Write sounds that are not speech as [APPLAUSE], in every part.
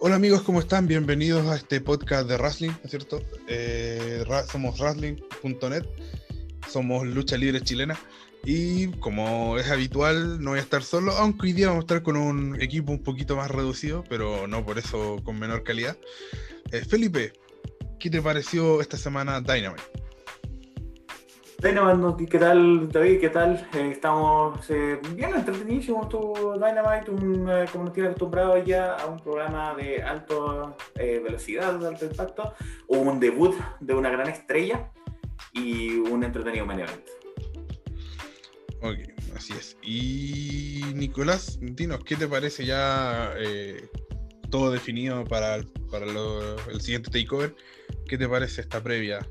Hola amigos, ¿cómo están? Bienvenidos a este podcast de Wrestling, ¿no es cierto? Eh, somos wrestling.net, somos lucha libre chilena y como es habitual no voy a estar solo, aunque hoy día vamos a estar con un equipo un poquito más reducido, pero no por eso con menor calidad. Eh, Felipe, ¿qué te pareció esta semana Dynamite? Dynamite, ¿qué tal David? ¿Qué tal? Eh, estamos eh, bien entretenidísimos. Estuvo Dynamite, un, eh, como nos tiene acostumbrado ya a un programa de alta velocidad, de alto impacto. Un debut de una gran estrella y un entretenido main. Ok, así es. Y Nicolás, dinos, ¿qué te parece ya todo definido para, para el siguiente takeover? ¿Qué te parece esta previa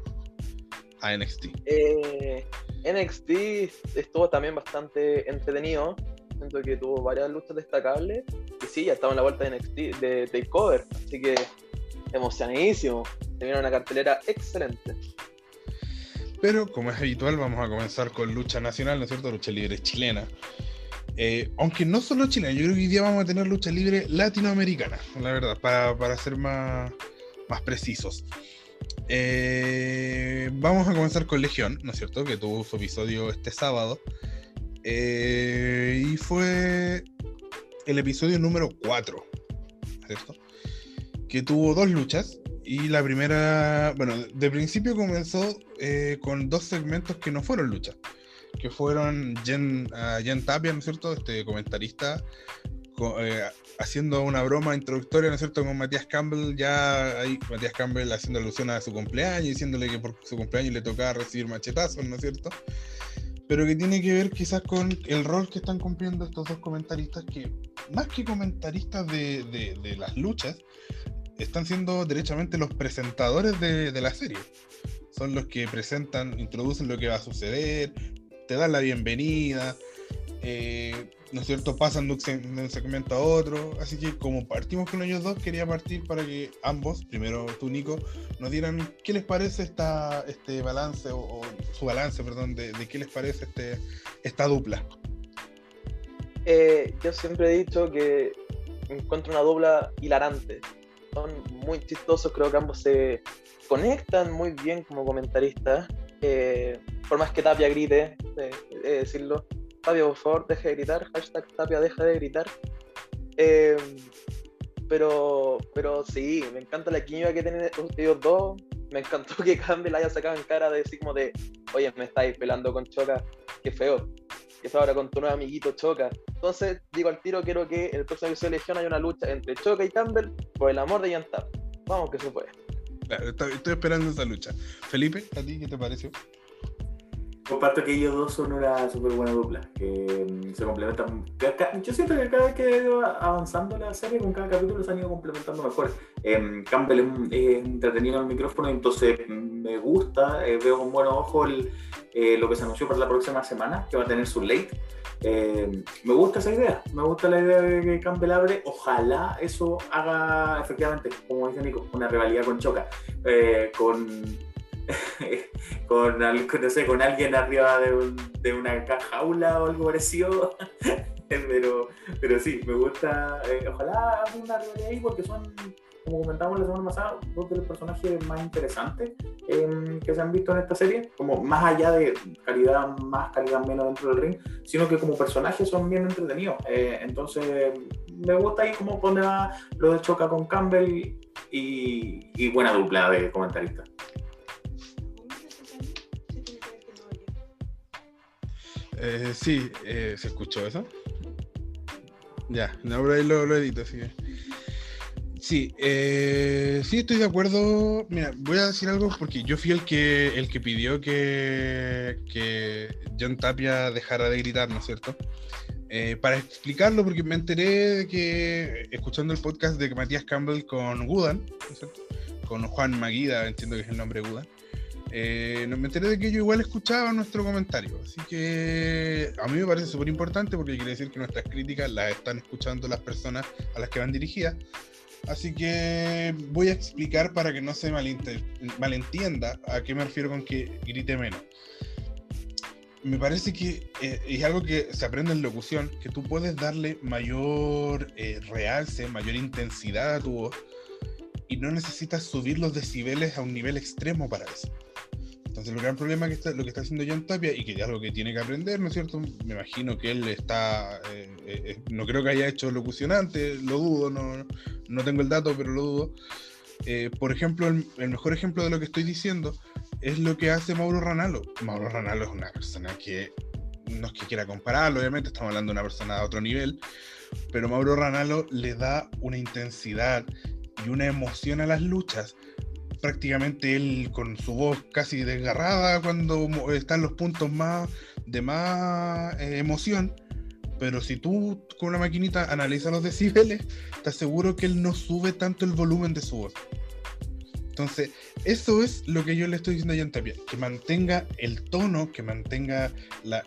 a NXT? Eh, NXT estuvo también bastante entretenido. Siento que tuvo varias luchas destacables. Y sí, ya estamos en la vuelta de NXT de Takeover. Así que emocionadísimo. Viene una cartelera excelente. Pero como es habitual, vamos a comenzar con lucha nacional, ¿no es cierto? Lucha libre chilena. Eh, aunque no solo chilena, yo creo que hoy día vamos a tener lucha libre latinoamericana, la verdad, para, para ser más, más precisos. Eh, vamos a comenzar con Legión, ¿no es cierto? Que tuvo su episodio este sábado. Eh, y fue el episodio número 4, ¿cierto? Que tuvo dos luchas. Y la primera, bueno, de principio comenzó eh, con dos segmentos que no fueron luchas. Que fueron Jen, ah, Jen Tapia, ¿no es cierto? Este comentarista co- haciendo una broma introductoria, ¿no es cierto? Con Matías Campbell, ya ahí Matías Campbell haciendo alusión a su cumpleaños, diciéndole que por su cumpleaños le tocaba recibir machetazos, ¿no es cierto? Pero que tiene que ver quizás con el rol que están cumpliendo estos dos comentaristas, que más que comentaristas de, las luchas, están siendo derechamente los presentadores de la serie. Son los que presentan, introducen lo que va a suceder, te dan la bienvenida, eh, ¿no es cierto? Pasan de un, segmento a otro. Así que como partimos con ellos dos, quería partir para que ambos, primero tú Nico, nos dieran qué les parece esta, este balance, o, su balance, perdón, de, qué les parece este, esta dupla. Eh, yo siempre he dicho que encuentro una dupla hilarante. Son muy chistosos, creo que ambos se conectan muy bien como comentaristas. Eh, por más que Tapia grite, eh, decirlo. Tapia, por favor, deje de gritar. Hashtag Tapia, deja de gritar. Eh, pero, pero sí, me encanta la química que tienen ellos dos. Me encantó [LAUGHS] que Campbell haya sacado en cara de decir como de, oye, me estáis pelando con Choca, qué feo. Que ahora con tu nuevo amiguito Choca. Entonces, digo al tiro, quiero que el próximo episodio de Legión haya una lucha entre Choca y Campbell por el amor de Yantap. Vamos que se puede. Claro, estoy, estoy esperando esa lucha. Felipe, ¿a ti qué te pareció? Comparto que ellos dos son una súper buena dupla, que mm, se complementan. Yo siento que cada vez que ha ido avanzando la serie, con cada capítulo se han ido complementando mejor. Em, Campbell es, entretenido en el micrófono, entonces mm, me gusta, eh, veo con buenos ojos eh, lo que se anunció para la próxima semana, que va a tener su late. Em, me gusta esa idea, me gusta la idea de que Campbell abre. Ojalá eso haga efectivamente, como dice Nico, una rivalidad con Choca, eh, con [LAUGHS] con, no sé, con alguien arriba de, un- de una jaula o algo parecido. [LAUGHS] pero, pero sí, me gusta. eh, ojalá haga una rivalidad ahí porque son, como comentamos la semana pasada, dos de los personajes más interesantes em, que se han visto en esta serie. Como más allá de calidad más, calidad menos dentro del ring, sino que como personajes son bien entretenidos. Eh, entonces, me gusta ahí como pone lo de Choca con Campbell y, y buena dupla de comentaristas. Eh, sí, eh, ¿se escuchó eso? Ya, no, pero ahí lo, edito, así que- Sí, eh, sí estoy de acuerdo. Mira, voy a decir algo porque yo fui el que el que pidió que, que John Tapia dejara de gritar, ¿no es cierto? Eh, para explicarlo, porque me enteré de que, escuchando el podcast de Matías Campbell con Gudan, ¿no es cierto? Con Juan Maguida, entiendo que es el nombre de Gudan. Eh, me enteré de que ellos igual escuchaban nuestro comentario, así que a mí me parece súper importante porque quiere decir que nuestras críticas las están escuchando las personas a las que van dirigidas. Así que voy a explicar para que no se malentienda a qué me refiero con que grite menos. me parece que eh, es algo que se aprende en locución, que tú puedes darle mayor eh, realce, mayor intensidad a tu voz y no necesitas subir los decibeles a un nivel extremo para eso. Entonces, el gran problema que está, lo que está haciendo John Tapia y que es algo que tiene que aprender, ¿no es cierto? Me imagino que él está, eh, no creo que haya hecho locución antes, lo dudo, no, no tengo el dato, pero lo dudo. por ejemplo, el, el, mejor ejemplo de lo que estoy diciendo es lo que hace Mauro Ranalo. Mauro Ranalo es una persona que no es que quiera compararlo, obviamente estamos hablando de una persona de otro nivel, pero Mauro Ranalo le da una intensidad y una emoción a las luchas. Prácticamente él con su voz casi desgarrada cuando están los puntos más de más eh, emoción. Pero si tú con una maquinita analizas los decibeles, te aseguro que él no sube tanto el volumen de su voz. Entonces, eso es lo que yo le estoy diciendo a Jan Tapia, que mantenga el tono, que mantenga la,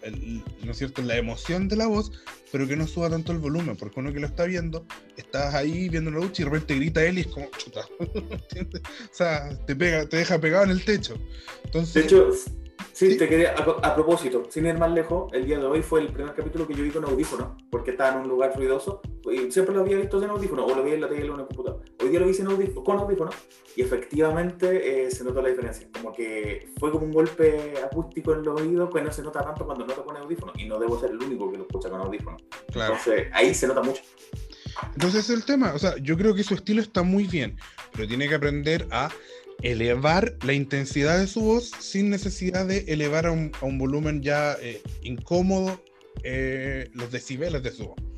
¿no es cierto? la emoción de la voz, pero que no suba tanto el volumen, porque uno que lo está viendo, estás ahí viendo la lucha y de repente grita él y es como chuta, [LAUGHS] ¿entiendes? O sea, te pega, te deja pegado en el techo. Entonces, de hecho, Sí, te quería, a, propósito, sin ir más lejos, el día de hoy fue el primer capítulo que yo vi con audífono, porque estaba en un lugar ruidoso, siempre lo había visto sin audífono, o lo vi en la tele o en el computador. Hoy día lo vi sin audífono, con audífono, y efectivamente eh, se notó la diferencia. Como que fue como un golpe acústico en los oídos, que no se nota tanto cuando no te pone audífono, y no debo ser el único que lo escucha con audífono. Claro. Entonces, ahí se nota mucho. Entonces es el tema, o sea, yo creo que su estilo está muy bien, pero tiene que aprender a elevar la intensidad de su voz sin necesidad de elevar a un, volumen ya eh, incómodo eh, los decibeles de su voz.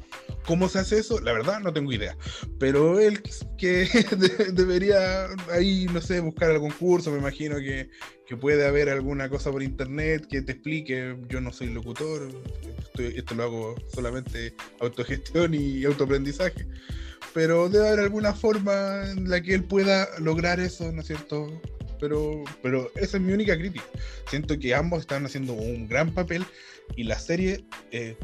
¿Cómo se hace eso? La verdad no tengo idea. Pero él que [LAUGHS] debería ahí, no sé, buscar algún curso, me imagino que, que, puede haber alguna cosa por internet que te explique. Yo no soy locutor, esto lo hago solamente autogestión y autoaprendizaje pero debe haber alguna forma en la que él pueda lograr eso, ¿no es cierto? Pero, pero esa es mi única crítica. Siento que ambos están haciendo un gran papel y la serie, eh,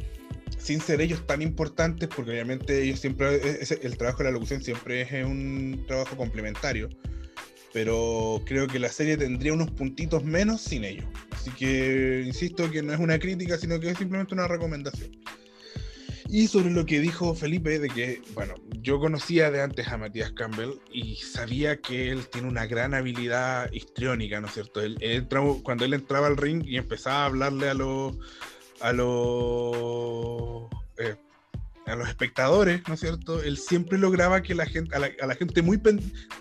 sin ser ellos tan importantes, porque obviamente ellos siempre, el trabajo de la locución siempre es un trabajo complementario, pero creo que la serie tendría unos puntitos menos sin ellos. Así que insisto que no es una crítica, sino que es simplemente una recomendación. Y sobre lo que dijo Felipe, de que, bueno, yo conocía de antes a Matías Campbell y sabía que él tiene una gran habilidad histriónica, ¿no es cierto? Él, cuando él entraba al ring y empezaba a hablarle a los, a los, eh, a los espectadores, ¿no es cierto? Él siempre lograba que la gente, a la, gente muy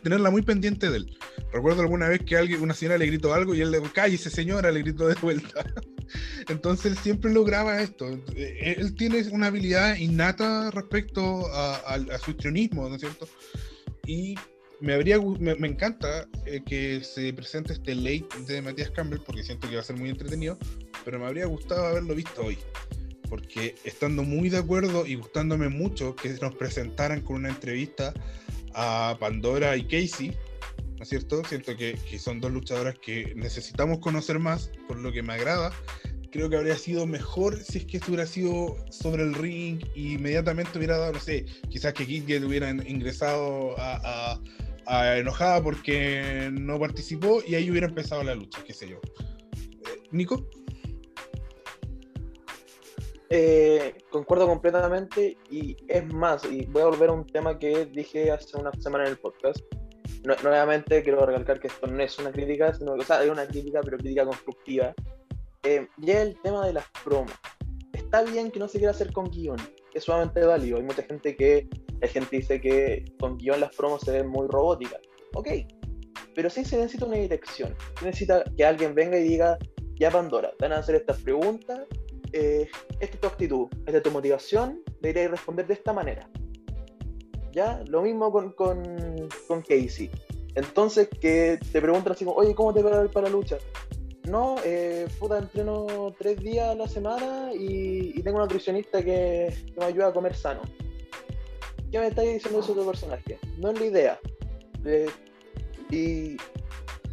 tenerla muy pendiente de él. Recuerdo alguna vez que alguien, una señora le gritó algo y él le dijo, cállese señora, le gritó de vuelta. [LAUGHS] Entonces él siempre lograba esto. Él tiene una habilidad innata respecto a, su histrionismo, ¿no es cierto? Y me, habría, me, encanta eh, que se presente este late de Matías Campbell porque siento que va a ser muy entretenido, pero me habría gustado haberlo visto hoy. Porque estando muy de acuerdo y gustándome mucho que nos presentaran con una entrevista a Pandora y Casey, ¿no es cierto? Siento que, que, son dos luchadoras que necesitamos conocer más, por lo que me agrada. Creo que habría sido mejor si es que esto hubiera sido sobre el ring y inmediatamente hubiera dado, no sé, quizás que Kid hubiera ingresado a, a, enojada porque no participó y ahí hubiera empezado la lucha, qué sé yo. Eh, Nico. Eh, concuerdo completamente y es más, y voy a volver a un tema que dije hace una semana en el podcast nuevamente quiero recalcar que esto no es una crítica, sino o sea, es una crítica, pero crítica constructiva. Eh, y es el tema de las promos. Está bien que no se quiera hacer con guion, es sumamente válido. Hay mucha gente que, la gente dice que con guion las promos se ven muy robóticas. Ok, pero sí se necesita una dirección. Se necesita que alguien venga y diga, ya Pandora, te van a hacer estas preguntas, eh, esta es tu actitud, esta es tu motivación, deberías responder de esta manera. ¿ya? Lo mismo con, con, Casey. Entonces, que te preguntan así como, oye, ¿cómo te va para la lucha? No, eh, puta, entreno tres días a la semana y, tengo un nutricionista que, me ayuda a comer sano. ¿Qué me estáis diciendo de tu personaje? No es la idea. Eh, y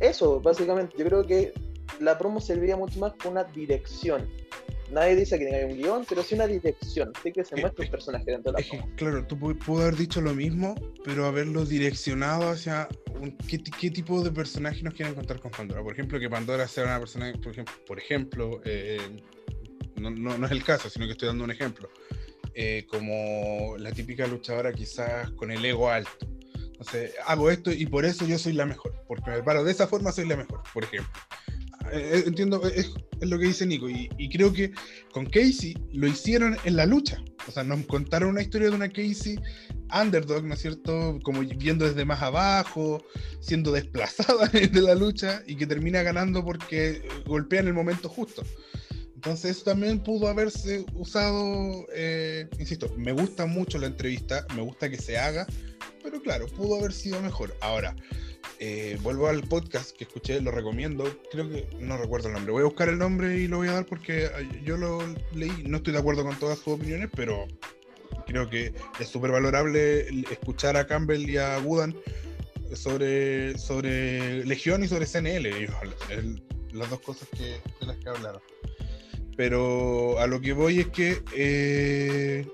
eso, básicamente, yo creo que la promo serviría mucho más con una dirección nadie dice que tenga un guion, pero sí una dirección, sí que se muestra un personaje dentro de la Claro, tú puedes haber dicho lo mismo, pero haberlo direccionado hacia ¿qué, tipo de personaje nos quieren contar con Pandora. Por ejemplo, que Pandora sea una persona, por ejemplo, por ejemplo eh, no, no, es el caso, sino que estoy dando un ejemplo. Eh, como la típica luchadora quizás con el ego alto. Entonces, hago esto y por eso yo soy la mejor, porque me paro de esa forma soy la mejor, por ejemplo. Eh, eh, entiendo, es, lo que dice Nico, y, y, creo que con Casey lo hicieron en la lucha. O sea, nos contaron una historia de una Casey underdog, ¿no es cierto? Como viendo desde más abajo, siendo desplazada [LAUGHS] de la lucha y que termina ganando porque golpea en el momento justo. Entonces eso también pudo haberse usado, eh, insisto, me gusta mucho la entrevista, me gusta que se haga, pero claro, pudo haber sido mejor. Ahora, eh, vuelvo al podcast que escuché, lo recomiendo, creo que no recuerdo el nombre, voy a buscar el nombre y lo voy a dar porque yo lo leí, no estoy de acuerdo con todas sus opiniones, pero creo que es súper valorable escuchar a Campbell y a Woodan sobre, sobre Legión y sobre CNL, las dos cosas que, de las que hablaron. Pero a lo que voy es que eh,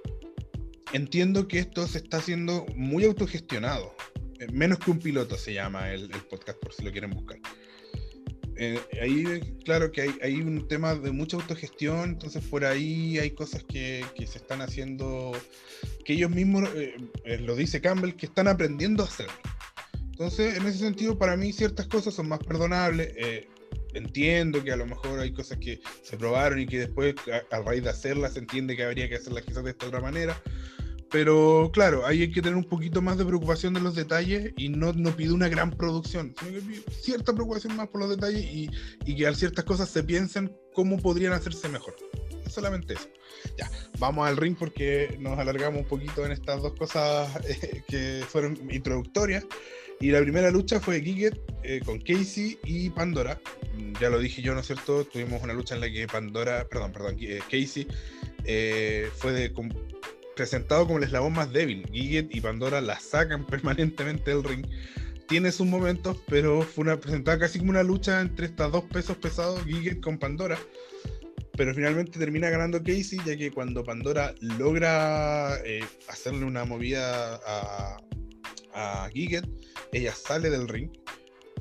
entiendo que esto se está haciendo muy autogestionado. Eh, menos que un piloto se llama el, podcast, por si lo quieren buscar. Eh, ahí, claro que hay, un tema de mucha autogestión, entonces por ahí hay cosas que, se están haciendo, que ellos mismos, lo dice Campbell, que están aprendiendo a hacer. Entonces, en ese sentido, para mí ciertas cosas son más perdonables entiendo que a lo mejor hay cosas que se probaron y que después, a, raíz de hacerlas, se entiende que habría que hacerlas quizás de esta otra manera. Pero claro, ahí hay que tener un poquito más de preocupación de los detalles y no, no pide una gran producción, sino que pide cierta preocupación más por los detalles y, y que a ciertas cosas se piensen cómo podrían hacerse mejor. Es solamente eso. Ya, vamos al ring porque nos alargamos un poquito en estas dos cosas [LAUGHS] eh, que fueron introductorias. Y la primera lucha fue Giget eh, con Casey y Pandora. Ya lo dije yo, ¿no es cierto? Tuvimos una lucha en la que Pandora, perdón, perdón, eh, Casey eh, fue presentado como el eslabón más débil. Giget y Pandora la sacan [LAUGHS] permanentemente del ring. Tiene sus momentos, pero fue una presentada casi como una lucha entre estas dos pesos pesados, Giget con Pandora. Pero finalmente termina ganando Casey, ya que cuando Pandora logra hacerle una movida a, a ella sale del ring.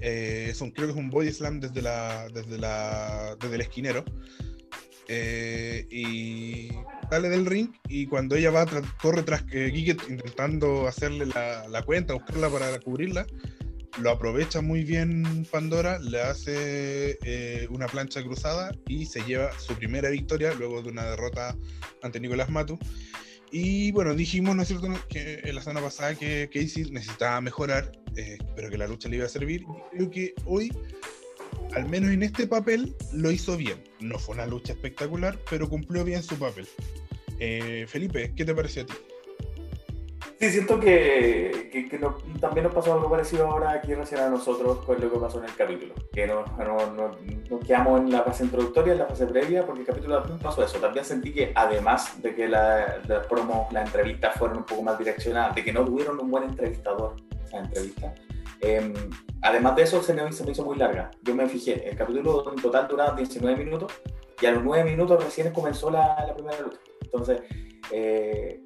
Eh, es un, creo que es un body slam desde, la, desde, la, desde el esquinero. Eh, y sale del ring y cuando ella va, corre tras Giget intentando hacerle la, la, cuenta, buscarla para cubrirla, lo aprovecha muy bien Pandora, le hace eh, una plancha cruzada y se lleva su primera victoria luego de una derrota ante Nicolás Matu. Y bueno, dijimos, ¿no es cierto?, que en la semana pasada que Casey necesitaba mejorar, eh, pero que la lucha le iba a servir. Y creo que hoy, al menos en este papel, lo hizo bien. No fue una lucha espectacular, pero cumplió bien su papel. Eh, Felipe, ¿qué te pareció a ti? Sí, siento que, que, también nos pasó algo parecido ahora aquí recién a nosotros con lo que pasó en el capítulo. Que nos, nos quedamos en la fase introductoria, en la fase previa, porque el capítulo también pasó eso. También sentí que además de que las la promos, las entrevistas fueron un poco más direccionadas, de que no tuvieron un buen entrevistador esa entrevista, em, además de eso se me, se me, hizo muy larga. Yo me fijé, el capítulo en total duraba 19 minutos y a los 9 minutos recién comenzó la, primera lucha. Entonces, eh,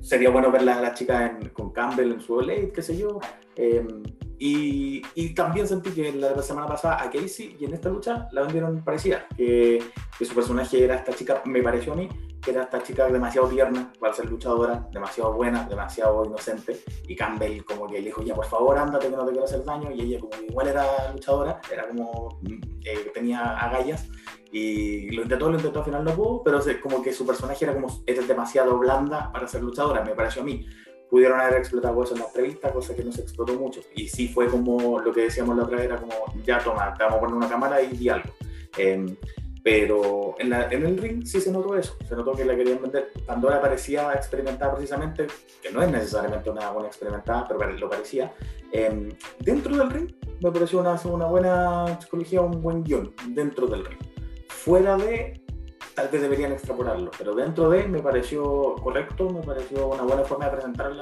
sería bueno ver a la chica con Campbell en su late, qué sé yo. Em, y, y, también sentí que la semana pasada a Casey y en esta lucha la vendieron parecida, que, que, su personaje era esta chica, me pareció a mí, que era esta chica demasiado tierna para ser luchadora, demasiado buena, demasiado inocente, y Campbell como que le dijo, ya por favor ándate que no te quiero hacer daño, y ella como igual era luchadora, era como, eh, tenía agallas, y lo intentó, lo intentó, al final no pudo, pero como que su personaje era como, es demasiado blanda para ser luchadora, me pareció a mí pudieron haber explotado eso en la entrevista, cosa que no se explotó mucho. Y sí fue como lo que decíamos la otra vez, era como, ya toma, te vamos a poner una cámara y di algo. Em, pero en, el ring sí se notó eso, se notó que la querían vender. Pandora parecía experimentada precisamente, que no es necesariamente una buena experimentada, pero lo parecía. Em, dentro del ring me pareció una, una buena psicología, un buen guion dentro del ring. Fuera de tal vez deberían extrapolarlo, pero dentro de me pareció correcto, me pareció una buena forma de presentar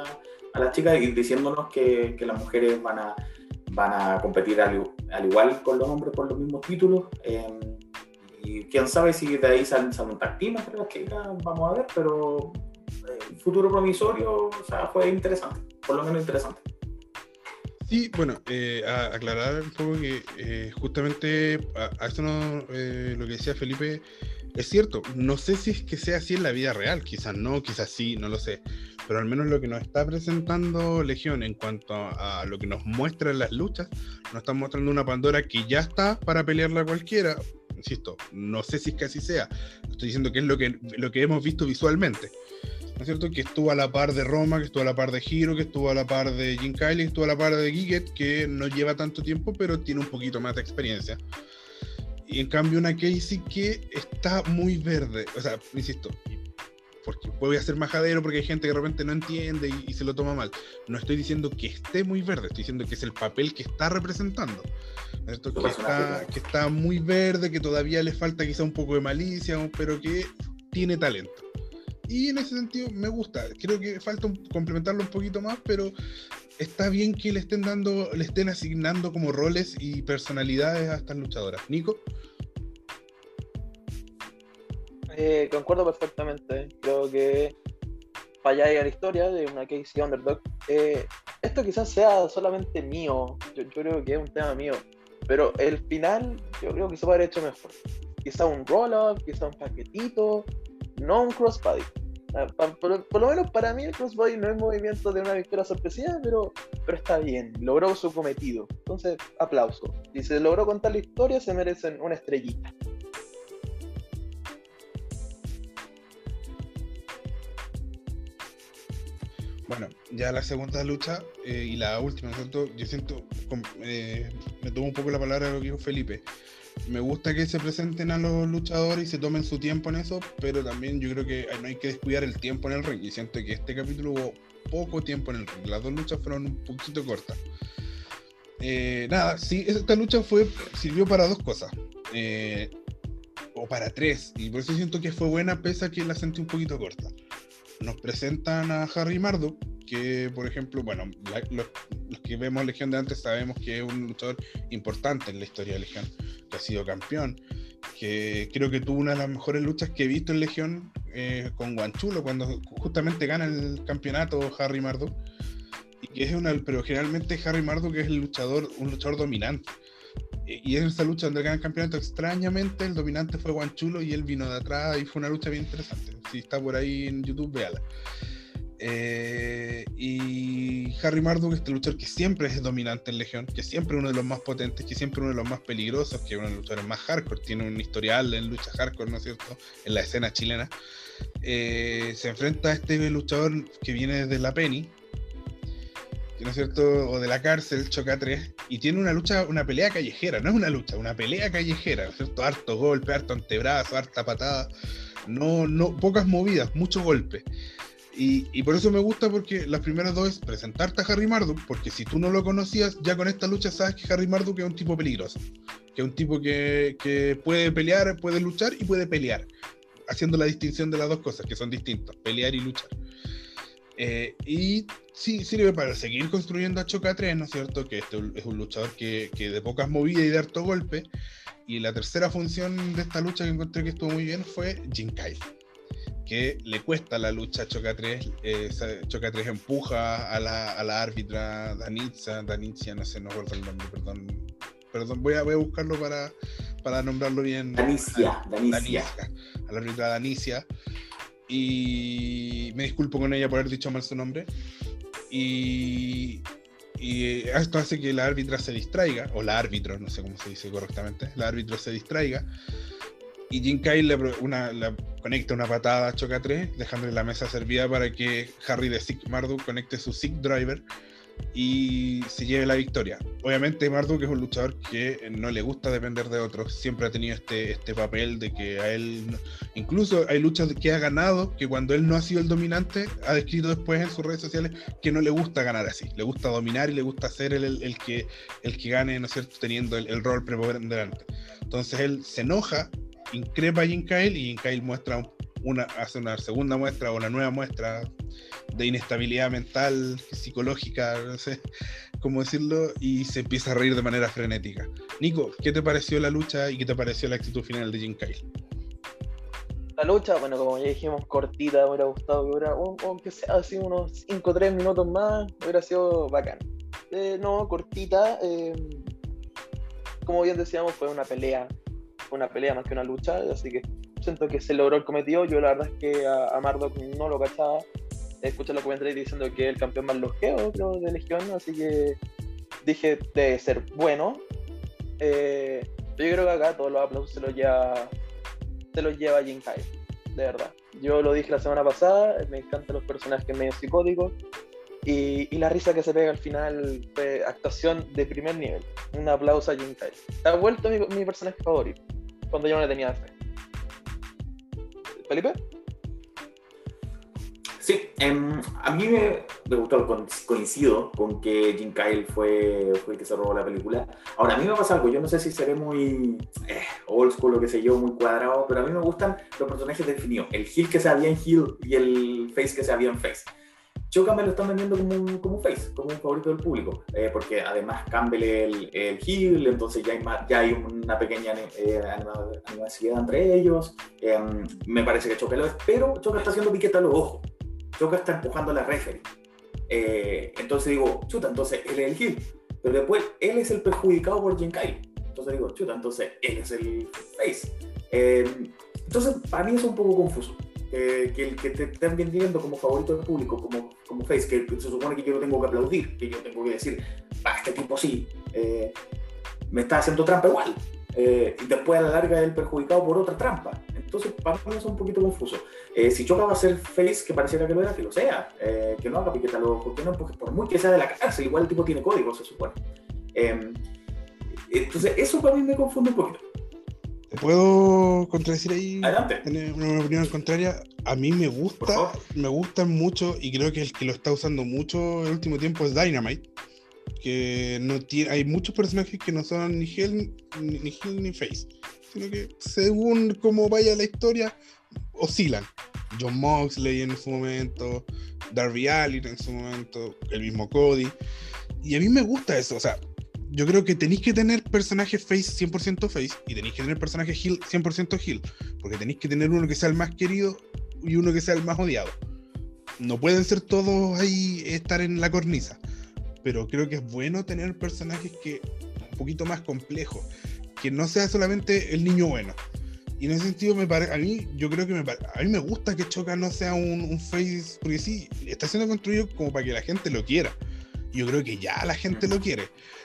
a la chica y diciéndonos que, las mujeres van a, van a competir al, al, igual con los hombres por los mismos títulos. Eh, y quién sabe si de ahí salen, salen entre las chicas, vamos a ver, pero el eh, futuro promisorio o sea, fue interesante, por lo menos interesante. Sí, bueno, eh, aclarar un poco que eh, justamente a, esto no, lo que decía Felipe es cierto, no sé si es que sea así en la vida real, quizás no, quizás sí, no lo sé, pero al menos lo que nos está presentando Legión en cuanto a, lo que nos muestra en las luchas, nos está mostrando una Pandora que ya está para pelearla cualquiera, insisto, no sé si es que así sea, estoy diciendo que es lo que, lo que hemos visto visualmente. ¿No es cierto? Que estuvo a la par de Roma, que estuvo a la par de Hiro, que estuvo a la par de Jim Kylie, que estuvo a la par de Giget, que no lleva tanto tiempo, pero tiene un poquito más de experiencia. Y en cambio una Casey que está muy verde. O sea, insisto, porque puede ser majadero porque hay gente que de repente no entiende y, se lo toma mal. No estoy diciendo que esté muy verde, estoy diciendo que es el papel que está representando. Que está, que está muy verde, que todavía le falta quizá un poco de malicia, pero que tiene talento. Y en ese sentido me gusta. Creo que falta complementarlo un poquito más, pero está bien que le estén dando, le estén asignando como roles y personalidades a estas luchadoras. Nico. Eh, concuerdo perfectamente. Creo que para allá la historia de una Casey Underdog. Eh, esto quizás sea solamente mío. Yo, yo, creo que es un tema mío. Pero el final, yo creo que se puede haber hecho mejor. Quizá un roll-up, quizá un paquetito, no un crossbody. Ah, por, lo menos para mí el crossbody no es movimiento de una victoria sorpresiva, pero, pero está bien, logró su cometido. Entonces, aplauso. Si se logró contar la historia, se merecen una estrellita. Bueno, ya la segunda lucha eh, y la última, ¿cierto? Yo siento, eh, me tomo un poco la palabra de lo que dijo Felipe me gusta que se presenten a los luchadores y se tomen su tiempo en eso, pero también yo creo que no hay que descuidar el tiempo en el ring. Y siento que este capítulo hubo poco tiempo en el ring. Las dos luchas fueron un poquito cortas. Eh, nada, sí, esta lucha fue, sirvió para dos cosas. Eh, o para tres. Y por eso siento que fue buena, pese a que la sentí un poquito corta. Nos presentan a Harry Marduk, que, por ejemplo, bueno, los, que vemos Legión de antes sabemos que es un luchador importante en la historia de Legión, que ha sido campeón, que creo que tuvo una de las mejores luchas que he visto en Legión eh, con Guanchulo, cuando justamente gana el campeonato Harry Marduk. Y que es una, pero generalmente Harry Marduk es el luchador, un luchador dominante. Y en esa lucha donde el campeonato, extrañamente el dominante fue Guanchulo y él vino de atrás y fue una lucha bien interesante. Si está por ahí en YouTube, véala. Eh, y Harry Marduk, este luchador que siempre es dominante en Legión, que siempre es uno de los más potentes, que siempre es uno de los más peligrosos, que es uno de los luchadores más hardcore, tiene un historial en lucha hardcore, ¿no es cierto?, en la escena chilena. Eh, se enfrenta a este luchador que viene desde la Penny, ¿no es cierto?, o de la cárcel, Choca 3, y tiene una lucha, una pelea callejera, no es una lucha, una pelea callejera, ¿no es cierto?, harto golpe, harto antebrazo, harta patada, no, no, pocas movidas, mucho golpe. Y, por eso me gusta porque las primeras dos es presentarte a Harry Marduk, porque si tú no lo conocías, ya con esta lucha sabes que Harry Marduk es un tipo peligroso, que es un tipo que, puede pelear, puede luchar y puede pelear, haciendo la distinción de las dos cosas, que son distintas, pelear y luchar. Eh, y sí, sirve para seguir construyendo a Choca 3, ¿no es cierto? Que este es un luchador que, que de pocas movidas y de harto golpe. Y la tercera función de esta lucha que encontré que estuvo muy bien fue Jin Kyle que le cuesta la lucha a Choca 3. Eh, Choca 3 empuja a la, a la árbitra Danitza, Danitza, no sé, no recuerdo el nombre, perdón. Perdón, voy a, voy a buscarlo para, para nombrarlo bien. Danicia, Danicia. A la árbitra Danicia. Y me disculpo con ella por haber dicho mal su nombre. Y, y esto hace que la árbitra se distraiga, o la árbitro, no sé cómo se dice correctamente, la árbitro se distraiga y Jin Kai le, una, conecta una patada a Choca 3, dejándole la mesa servida para que Harry de Sick Marduk conecte su Sick Driver y se lleve la victoria. Obviamente Marduk es un luchador que no le gusta depender de otros, siempre ha tenido este, este papel de que a él, incluso hay luchas que ha ganado, que cuando él no ha sido el dominante, ha descrito después en sus redes sociales que no le gusta ganar así, le gusta dominar y le gusta ser el, el, que, el que gane, ¿no es cierto?, teniendo el, el rol preponderante. Entonces él se enoja increpa a Jim y Jim muestra una, hace una segunda muestra o una nueva muestra de inestabilidad mental, psicológica, no sé cómo decirlo, y se empieza a reír de manera frenética. Nico, ¿qué te pareció la lucha y qué te pareció la actitud final de Jim Kyle? La lucha, bueno, como ya dijimos, cortita, me hubiera gustado que hubiera, aunque sea así unos 5 o 3 minutos más, hubiera sido bacán. Eh, no, cortita, eh, como bien decíamos, fue una pelea una pelea más que una lucha, así que siento que se logró el cometido. Yo la verdad es que a, a Mardok no lo cachaba. Escuché los comentarios diciendo que el campeón más longeo, creo, de Legión, así que dije, debe ser bueno. Eh, yo creo que acá todos los aplausos se los lleva, se los lleva Jin Kai, de verdad. Yo lo dije la semana pasada, me encantan los personajes medio psicóticos. Y, y, la risa que se pega al final fue actuación de primer nivel. Un aplauso a Jin Kai. Ha vuelto mi, mi personaje favorito, cuando yo no le tenía fe. ¿Felipe? Sí, eh, a mí me, me, gustó, coincido con que Jim Kyle fue, fue el que se robó la película. Ahora, a mí me pasa algo, yo no sé si seré muy eh, old school o qué sé yo, muy cuadrado, pero a mí me gustan los personajes definidos. El heel que sea bien heel y el face que sea bien face. Choca me lo están vendiendo como un, como un face, como un favorito del público, eh, porque además Campbell el, el heel, entonces ya hay, más, ya hay una pequeña eh, animación entre ellos. Eh, me parece que Choca lo es, pero Choca está haciendo piqueta a los ojos. Choca está empujando a la referee. Eh, entonces digo, chuta, entonces él es el heel. Pero después él es el perjudicado por Jim Kyle. Entonces digo, chuta, entonces él es el face. Eh, entonces, para mí es un poco confuso. Eh, que el que te estén vendiendo como favorito del público, como, como face, que se supone que yo lo tengo que aplaudir, que yo tengo que decir, ah, este tipo sí, eh, me está haciendo trampa igual. Eh, y después a la larga el perjudicado por otra trampa. Entonces, para mí es un poquito confuso. Si Choca va a ser face, que pareciera que lo era, que lo sea. Que no haga piqueta a los no, porque por muy que sea de la cárcel, igual el tipo tiene código, se supone. Eh, entonces, eso para mí me confunde un poquito. ¿Te puedo contradecir ahí? Adelante. Tener una opinión contraria. A mí me gusta, me gustan mucho, y creo que el que lo está usando mucho el último tiempo es Dynamite. Que no tiene, hay muchos personajes que no son ni Hell ni, ni, ni Face, sino que según cómo vaya la historia, oscilan. John Moxley en su momento, Darby Allin en su momento, el mismo Cody. Y a mí me gusta eso, o sea, yo creo que tenéis que tener personajes face 100% face y tenéis que tener personajes heel 100% heel, porque tenéis que tener uno que sea el más querido y uno que sea el más odiado. No pueden ser todos ahí estar en la cornisa, pero creo que es bueno tener personajes que un poquito más complejos, que no sea solamente el niño bueno. Y en ese sentido, me parece, a mí, yo creo que me a mí me gusta que Choca no sea un, face, porque sí, está siendo construido como para que la gente lo quiera. Yo creo que ya la gente lo quiere.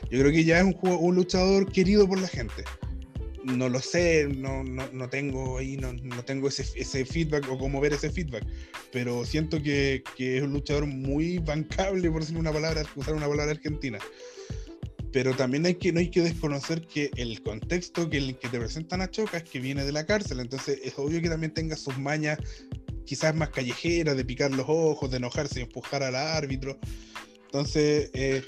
Yo creo que ya es un, juego, un luchador querido por la gente. No lo sé, no, no, no tengo ahí, no, no tengo ese, ese, feedback o cómo ver ese feedback, pero siento que, que, es un luchador muy bancable, por decir una palabra, usar una palabra argentina pero también hay que, no hay que desconocer que el contexto que, el, que te presentan a Choca es que viene de la cárcel, entonces es obvio que también tenga sus mañas quizás más callejeras, de picar los ojos, de enojarse y empujar al árbitro. Entonces, eh,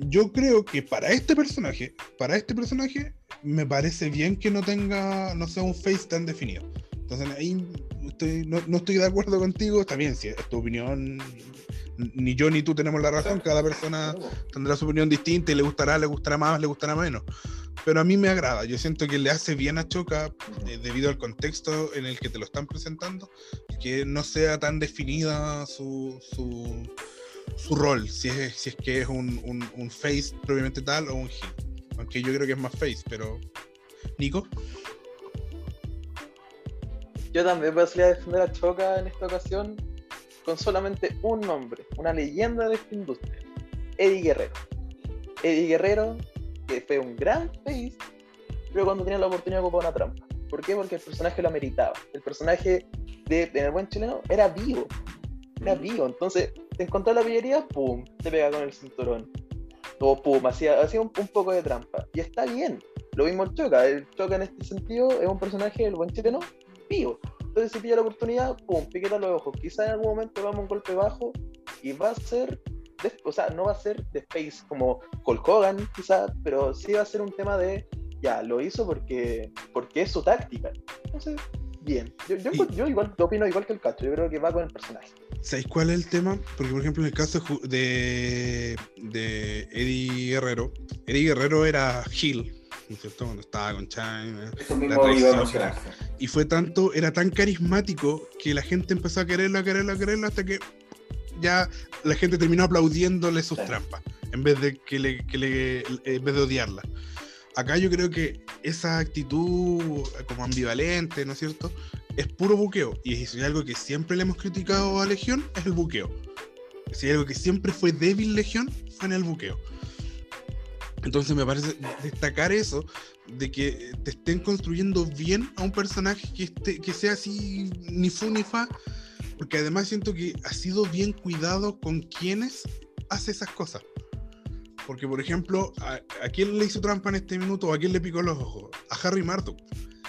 yo creo que para este personaje, para este personaje, me parece bien que no tenga, no sea un face tan definido. Entonces ahí no, estoy de acuerdo contigo, está bien, si es tu opinión, ni yo ni tú tenemos la razón, cada persona tendrá su opinión distinta y le gustará, le gustará más, le gustará menos. Pero a mí me agrada, yo siento que le hace bien a Choca debido al contexto en el que te lo están presentando, que no sea tan definida su, su, su rol, si es, si es que es un, un, un face propiamente tal o un heel. Aunque yo creo que es más face, pero... Nico. Yo también voy a salir a defender a Choca en esta ocasión con solamente un nombre, una leyenda de esta industria, Eddie Guerrero. Eddie Guerrero, que fue un gran face, pero cuando tenía la oportunidad ocupaba una trampa. ¿Por qué? Porque el personaje lo ameritaba. El personaje de, de el buen chileno era vivo. Era vivo. Entonces, te encontraba la pillería, ¡pum! Te pega con el cinturón. O pum, hacía, hacía un, un, poco de trampa. Y está bien. Lo mismo el Choca. El Choca en este sentido es un personaje del buen chileno vivo. Entonces, si pilla la oportunidad, pum, piqueta los ojos. Quizá en algún momento vamos a un golpe bajo y va a ser, o sea, no va a ser de Space como Hulk Hogan, quizá, pero sí va a ser un tema de, ya, lo hizo porque, porque es su táctica. Entonces, bien. Yo, yo, y, yo igual opino igual que el Cacho, yo creo que va con el personaje. ¿Sabéis cuál es el tema? Porque, por ejemplo, en el caso de, de Eddie Guerrero, Eddie Guerrero era Hill, ¿no es cierto? Cuando estaba con China. Y fue tanto, era tan carismático que la gente empezó a quererlo, a quererlo, a quererlo, hasta que ya la gente terminó aplaudiéndole sus sí. trampas, en vez de que le, que le, en vez de odiarla. Acá yo creo que esa actitud como ambivalente, ¿no es cierto? Es puro buqueo. Y si hay algo que siempre le hemos criticado a Legión, es el buqueo. Si hay algo que siempre fue débil Legión, fue en el buqueo. Entonces me parece destacar eso, de que te estén construyendo bien a un personaje que, esté, que sea así ni fu ni fa, porque además siento que ha sido bien cuidado con quienes hace esas cosas. Porque, por ejemplo, ¿a, quién le hizo trampa en este minuto o a quién le picó los ojos? A Harry Marduk.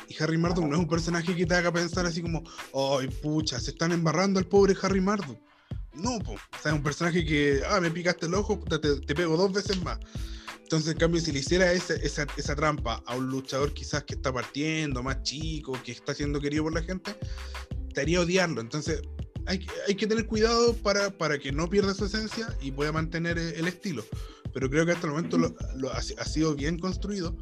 Y Harry Marduk no es un personaje que te haga pensar así como, ay, pucha, se están embarrando al pobre Harry Marduk. No, po. o sea, es un personaje que, ah, me picaste el ojo, te, te pego dos veces más. Entonces, en cambio, si le hiciera esa, esa, esa, trampa a un luchador quizás que está partiendo, más chico, que está siendo querido por la gente, estaría odiarlo. Entonces, hay, hay que tener cuidado para, para, que no pierda su esencia y pueda mantener el estilo. Pero creo que hasta el momento lo, ha, ha, sido bien construido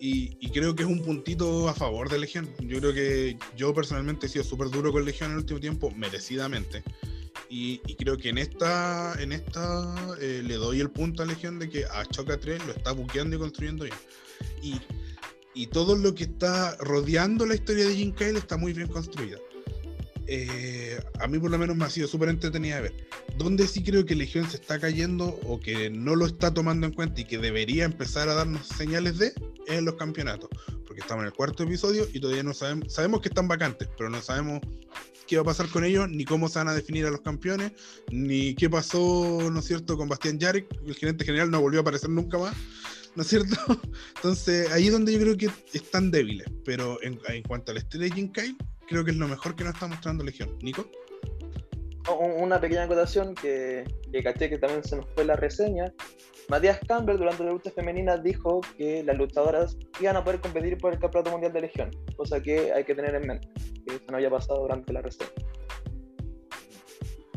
y, creo que es un puntito a favor de Legión. Yo creo que yo personalmente he sido súper duro con Legión en el último tiempo, merecidamente. Y, creo que en esta, en esta eh, le doy el punto a Legión de que a Choca 3 lo está buqueando y construyendo bien. Y, y todo lo que está rodeando la historia de Jim Kyle está muy bien construida. Eh, a mí por lo menos me ha sido súper entretenida de ver. Donde sí creo que Legión se está cayendo o que no lo está tomando en cuenta y que debería empezar a darnos señales de es en los campeonatos. Porque estamos en el cuarto episodio y todavía no sabemos, sabemos que están vacantes, pero no sabemos qué va a pasar con ellos, ni cómo se van a definir a los campeones, ni qué pasó, ¿no es cierto?, con Bastián Yarek, el gerente general no volvió a aparecer nunca más, ¿no es cierto? [LAUGHS] Entonces, ahí es donde yo creo que están débiles, pero en, cuanto al Jim Kyle, creo que es lo mejor que nos está mostrando Legión. ¿Nico? Una pequeña acotación que, que caché que también se nos fue la reseña. Matías Campbell durante la lucha femenina dijo que las luchadoras iban a poder competir por el Campeonato Mundial de Legión, cosa que hay que tener en mente que eso no había pasado durante la reseña.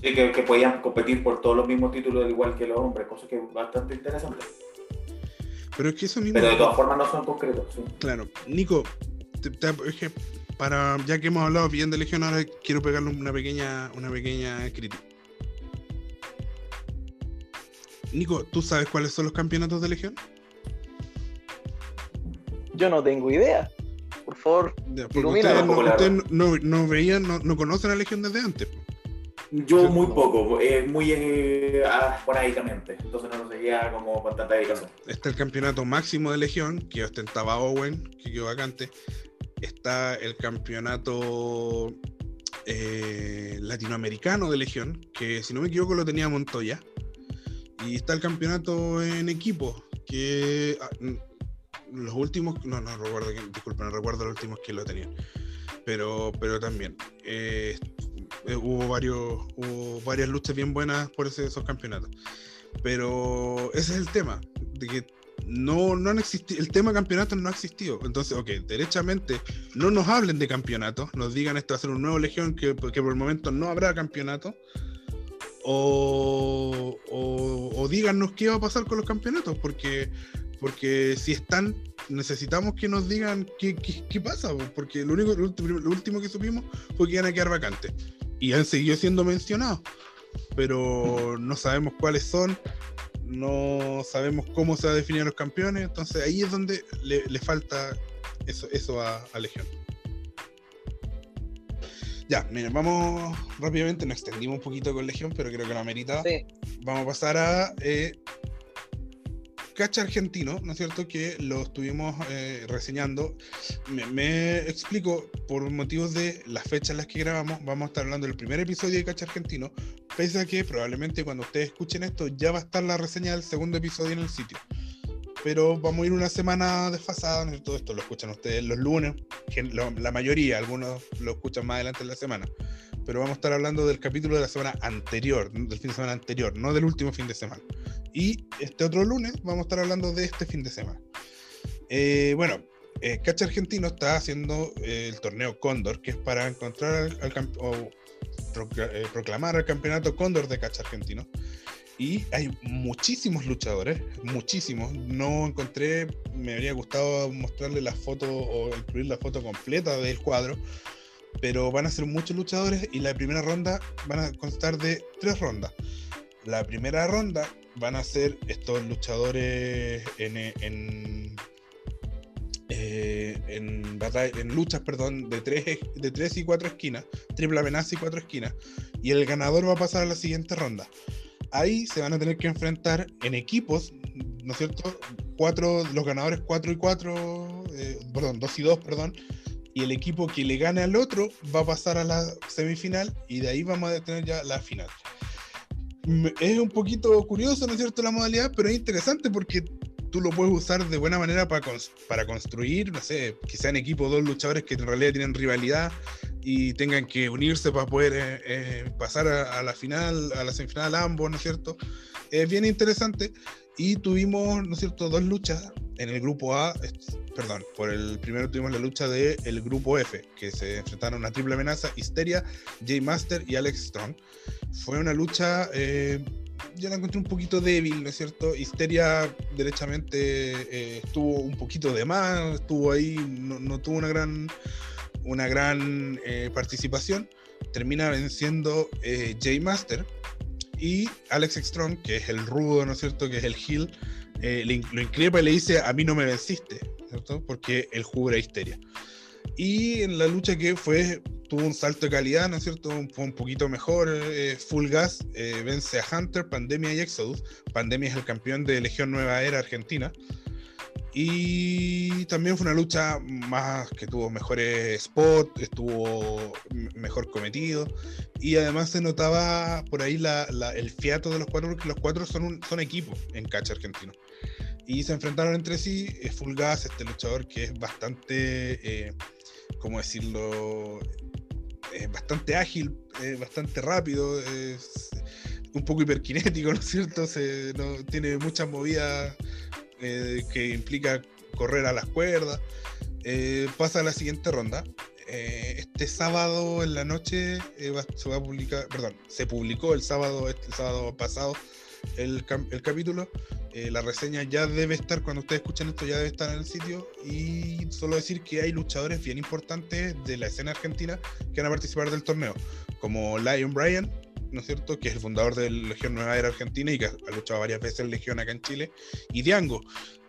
Sí, que, que, podían competir por todos los mismos títulos igual que los hombres, cosa que es bastante interesante. Pero es que eso mismo... Pero de todas formas no son concretos. Claro. Nico, es que para, ya que hemos hablado bien de Legión, ahora quiero pegarle una pequeña, una pequeña crítica. Nico, ¿tú sabes cuáles son los campeonatos de Legión? Yo no tengo idea por favor, ustedes, no, no, veían, no, conocen a Legión desde antes. Yo muy poco, eh, muy eh, esporádicamente, entonces no lo seguía como con tanta dedicación. Está el campeonato máximo de Legión, que ostentaba Owen, que quedó vacante. Está el campeonato eh, latinoamericano de Legión, que si no me equivoco lo tenía Montoya. Y está el campeonato en equipo, que ah, los últimos, no, no recuerdo, disculpen, no recuerdo los últimos que lo tenían. Pero, pero también eh, eh, hubo varios, hubo varias luchas bien buenas por esos campeonatos. Pero ese es el tema, de que no, no han existido, el tema campeonato no ha existido. Entonces, ok, derechamente, no nos hablen de campeonatos, nos digan esto va a ser un nuevo legión que, que por el momento no habrá campeonato. O, o, o, díganos qué va a pasar con los campeonatos, porque porque si están, necesitamos que nos digan qué, qué, pasa, porque lo, único, lo, último que supimos fue que iban a quedar vacantes. Y han seguido siendo mencionados, pero no sabemos cuáles son, no sabemos cómo se va a definir los campeones, entonces ahí es donde le, falta eso, eso a, Legión. Ya, miren, vamos rápidamente, nos extendimos un poquito con Legión, pero creo que lo amerita. Vamos a pasar a eh, Cacha Argentino, ¿no es cierto? Que lo estuvimos eh, reseñando. Me, explico, por motivos de las fechas en las que grabamos, vamos a estar hablando del primer episodio de Cacha Argentino, pese a que probablemente cuando ustedes escuchen esto ya va a estar la reseña del segundo episodio en el sitio. Pero vamos a ir una semana desfasada, ¿no es cierto? Esto lo escuchan ustedes los lunes, la mayoría, algunos lo escuchan más adelante en la semana pero vamos a estar hablando del capítulo de la semana anterior, del fin de semana anterior, no del último fin de semana. Y este otro lunes vamos a estar hablando de este fin de semana. Eh, bueno, eh, Cacha Argentino está haciendo eh, el torneo Cóndor, que es para encontrar al, o proclamar el campeonato Cóndor de Cacha Argentino. Y hay muchísimos luchadores, muchísimos. No encontré, me habría gustado mostrarle la foto o incluir la foto completa del cuadro, pero van a ser muchos luchadores y la primera ronda van a constar de tres rondas. La primera ronda van a ser estos luchadores en, en, eh, en, en luchas perdón, de, tres, de tres y cuatro esquinas, triple amenaza y cuatro esquinas, y el ganador va a pasar a la siguiente ronda. Ahí se van a tener que enfrentar en equipos, ¿no es cierto? Cuatro, los ganadores 4 y 4, eh, perdón, 2 y 2, perdón, y el equipo que le gane al otro va a pasar a la semifinal y de ahí vamos a tener ya la final. Es un poquito curioso, ¿no es cierto?, la modalidad, pero es interesante porque tú lo puedes usar de buena manera para, para construir, no sé, quizá en equipo dos luchadores que en realidad tienen rivalidad y tengan que unirse para poder eh, eh, pasar a, la final, a la semifinal ambos, ¿no es cierto? Es bien interesante y tuvimos, ¿no es cierto?, dos luchas en el grupo A, perdón, por el primero tuvimos la lucha del el grupo F, que se enfrentaron a triple amenaza, Histeria, Jay Master y Alex Strong. Fue una lucha, eh, yo la encontré un poquito débil, ¿no es cierto? Histeria derechamente eh, estuvo un poquito de más, estuvo ahí, no, tuvo una gran, una gran eh, participación. Termina venciendo Jay Master y Alex Strong, que es el rudo, ¿no es cierto? Que es el heel eh, lo increpa y le dice, a mí no me venciste, ¿cierto? Porque el jugo histeria. Y en la lucha que fue, tuvo un salto de calidad, ¿no es cierto? Fue un poquito mejor. Eh, Full Gas eh, vence a Hunter, Pandemia y Exodus. Pandemia es el campeón de Legión Nueva Era Argentina. Y también fue una lucha más que tuvo mejores spots, estuvo mejor cometido. Y además se notaba por ahí el fiato de los cuatro, porque los cuatro son, un, son equipo en catch argentino y se enfrentaron entre sí. Fulgas, este luchador que es bastante, eh, ¿cómo decirlo? Es bastante ágil, bastante rápido, es un poco hiperkinético, ¿no es cierto? Se, tiene muchas movidas eh, que implica correr a las cuerdas. Eh, pasa a la siguiente ronda. este sábado en la noche se va perdón, se publicó el sábado, este, sábado pasado el, el capítulo eh, la reseña ya debe estar, cuando ustedes escuchen esto, ya debe estar en el sitio. Y solo decir que hay luchadores bien importantes de la escena argentina que van a participar del torneo, como Lion Bryan, ¿no es cierto? Que es el fundador de Legión Nueva Era Argentina y que ha luchado varias veces en Legión acá en Chile. Y Diango,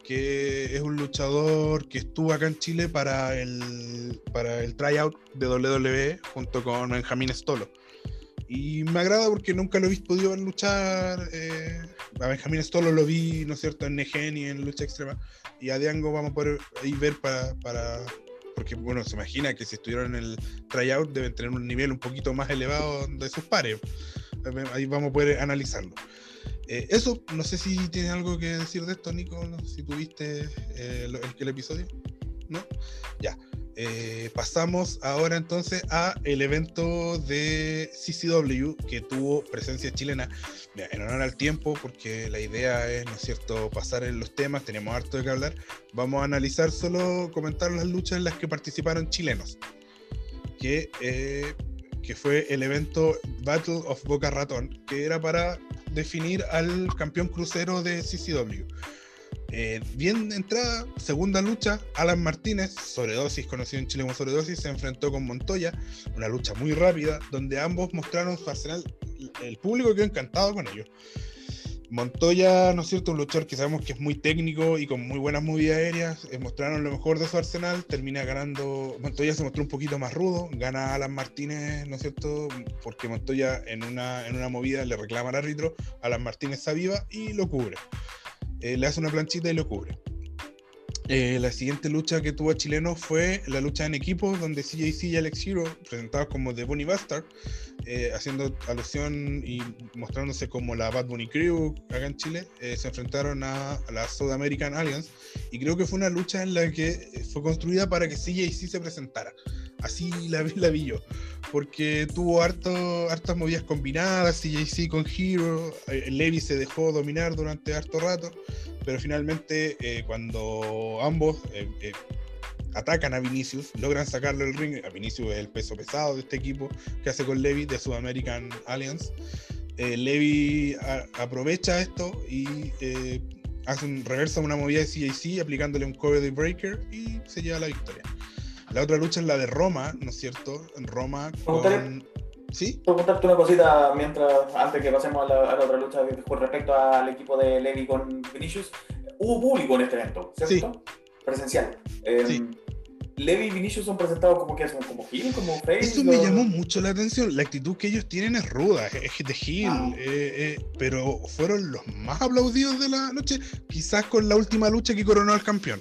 que es un luchador que estuvo acá en Chile para el, para el tryout de WWE junto con Benjamín Stolo. Y me agrada porque nunca lo he podido ver luchar. Eh, a Benjamín Stolo lo vi, ¿no es cierto?, en Negen y en lucha extrema. Y a Diango vamos a poder ahí ver para. Porque, bueno, se imagina que si estuvieron en el tryout deben tener un nivel un poquito más elevado de sus pares. Ahí vamos a poder analizarlo. Eh, eso, no sé si tienes algo que decir de esto, Nico, si tuviste eh, el episodio. ¿No? Ya. Eh, pasamos ahora entonces a el evento de CCW que tuvo presencia chilena. en honor al tiempo, porque la idea es, ¿no es cierto?, pasar en los temas, tenemos harto de qué hablar. Vamos a analizar solo, comentar las luchas en las que participaron chilenos. Que, eh, que fue el evento Battle of Boca Ratón, que era para definir al campeón crucero de CCW. Eh, bien entrada, segunda lucha, Alan Martínez, sobredosis, conocido en Chile como sobredosis, se enfrentó con Montoya, una lucha muy rápida, donde ambos mostraron su arsenal, el público quedó encantado con ellos. Montoya, ¿no es cierto? Un luchador que sabemos que es muy técnico y con muy buenas movidas aéreas. Eh, mostraron lo mejor de su arsenal. Termina ganando. Montoya se mostró un poquito más rudo. Gana Alan Martínez, ¿no es cierto? Porque Montoya en una, en una movida le reclama al árbitro. Alan Martínez se aviva y lo cubre. Eh, le hace una planchita y lo cubre. Eh, la siguiente lucha que tuvo chileno fue la lucha en equipo, donde CJC y Alex Hero, presentados como The Bunny Bastard, eh, haciendo alusión y mostrándose como la Bad Bunny Crew acá en Chile, se enfrentaron a, la South American Alliance. Y creo que fue una lucha en la que fue construida para que CJC se presentara. Así la, la vi yo porque tuvo harto, hartas movidas combinadas, CJC con Hero, eh, Levi se dejó dominar durante harto rato, pero finalmente eh, cuando ambos eh, atacan a Vinicius, logran sacarlo del ring, a Vinicius es el peso pesado de este equipo que hace con Levi de Sudamerican Alliance, Levi aprovecha esto y hace un reversa una movida de CJC aplicándole un cover de breaker y se lleva la victoria. La otra lucha es la de Roma, ¿no es cierto? En Roma con... ¿Sí? preguntarte una cosita mientras, antes que pasemos a la, otra lucha con respecto al equipo de Levi con Vinicius. Hubo público en este evento, ¿cierto? Presencial. Em, Levi y Vinicius son presentados como que son como Hill, como face. Eso me llamó mucho la atención. La actitud que ellos tienen es ruda, es de Hill, Ah. eh, eh, pero fueron los más aplaudidos de la noche, quizás con la última lucha que coronó al campeón.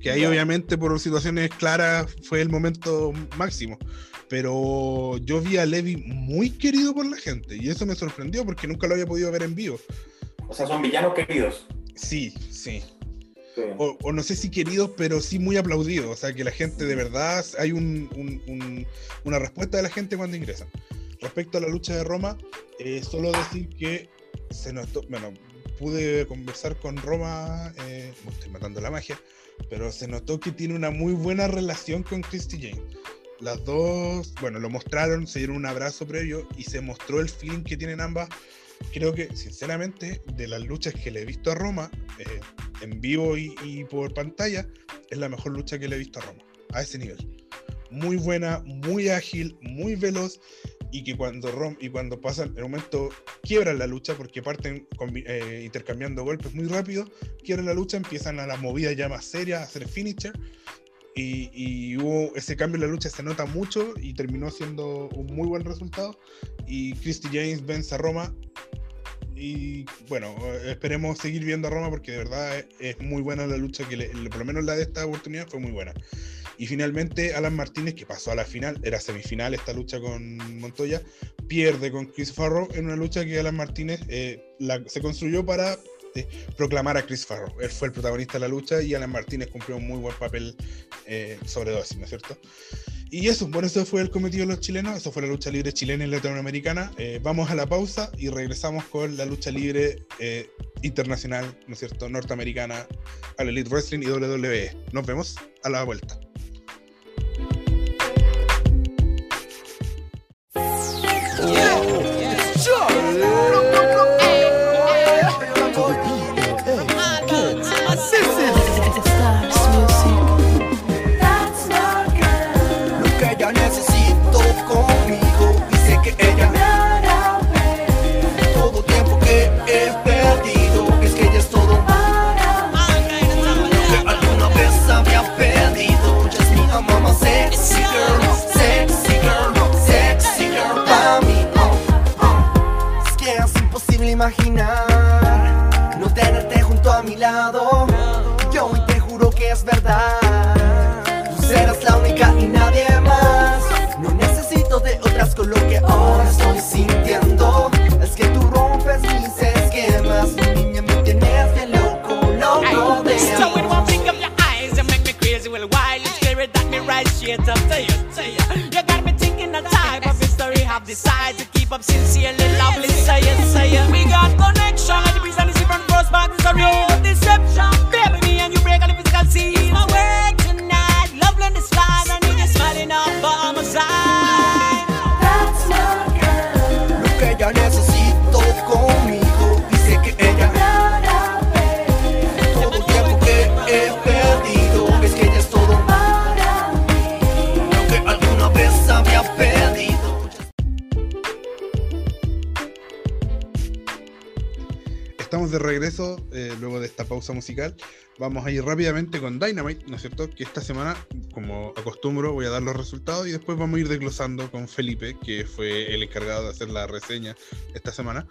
Que ahí Ya. obviamente por situaciones claras fue el momento máximo. Pero yo vi a Levi muy querido por la gente y eso me sorprendió porque nunca lo había podido ver en vivo. O sea, son villanos queridos. Sí, sí. Sí. o, o no sé si queridos, pero sí muy aplaudidos. O sea, que la gente de verdad, hay un- un- un- una respuesta de la gente cuando ingresan. Respecto a la lucha de Roma, eh, solo decir que se notó, bueno, pude conversar con Roma, eh, estoy matando la magia, pero se notó que tiene una muy buena relación con Christy Jane. Las dos, bueno, lo mostraron, se dieron un abrazo previo y se mostró el feeling que tienen ambas. Creo que, sinceramente, de las luchas que le he visto a Roma, eh, en vivo y, por pantalla, es la mejor lucha que le he visto a Roma, a ese nivel. Muy buena, muy ágil, muy veloz, y que cuando Rom y cuando pasan, un momento quiebran la lucha porque parten combi- eh, intercambiando golpes muy rápido, quiebran la lucha, empiezan a las movidas ya más serias, a hacer finisher. Y, y hubo ese cambio en la lucha, se nota mucho y terminó siendo un muy buen resultado. Y Christy James vence a Roma. Y bueno, esperemos seguir viendo a Roma porque de verdad es, es muy buena la lucha, que le- por lo menos la de esta oportunidad fue muy buena. Y finalmente Alan Martínez, que pasó a la final, era semifinal esta lucha con Montoya, pierde con Chris Farrow en una lucha que Alan Martínez eh, la- se construyó para proclamar a Chris Farrow. Él fue el protagonista de la lucha y Alan Martínez cumplió un muy buen papel eh, sobre dosis, ¿no es cierto? Y eso, bueno, eso fue el cometido de los chilenos, eso fue la lucha libre chilena y latinoamericana. Eh, vamos a la pausa y regresamos con la lucha libre eh, internacional, ¿no es cierto?, norteamericana, al Elite Wrestling y WWE. Nos vemos a la vuelta. Up sincerely lovely. Say it, say it. We got connection, and the reason is from first back is a real deception. Baby, me and you break all the physical scene. De regreso eh, luego de esta pausa musical. Vamos a ir rápidamente con Dynamite, ¿no es cierto? Que esta semana, como acostumbro, voy a dar los resultados y después vamos a ir desglosando con Felipe, que fue el encargado de hacer la reseña esta semana.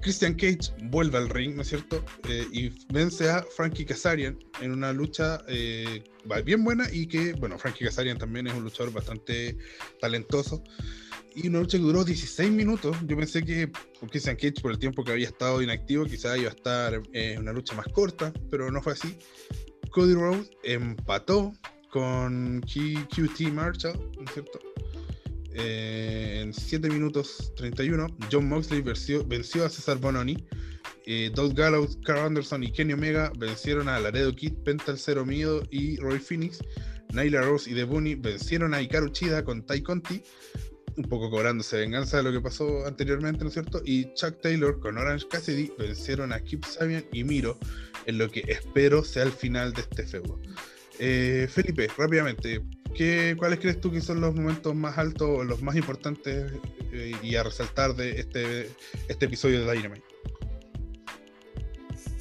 Christian Cage vuelve al ring, ¿no es cierto? Eh, y vence a Frankie Kazarian en una lucha eh, bien buena y que, bueno, Frankie Kazarian también es un luchador bastante talentoso. Y una lucha que duró 16 minutos. Yo pensé que con Christian Cage, por el tiempo que había estado inactivo, quizá iba a estar eh, una lucha más corta, pero no fue así. Cody Rhodes empató con QT Marshall, ¿no es cierto? Eh, en 7 minutos 31, John Moxley venció, a César Bononi. Eh, Doug Gallows, Carl Anderson y Kenny Omega vencieron a Laredo Kid, Penta el Cero Miedo y Roy Phoenix. Nyla Rose y The Bunny vencieron a Hikaru Chida con Tai Conti, un poco cobrándose venganza de lo que pasó anteriormente, ¿no es cierto? Y Chuck Taylor con Orange Cassidy vencieron a Kip Sabian y Miro en lo que espero sea el final de este feudo. Eh, Felipe, rápidamente, ¿qué, ¿cuáles crees tú que son los momentos más altos o los más importantes eh, y a resaltar de este, este episodio de Dynamite?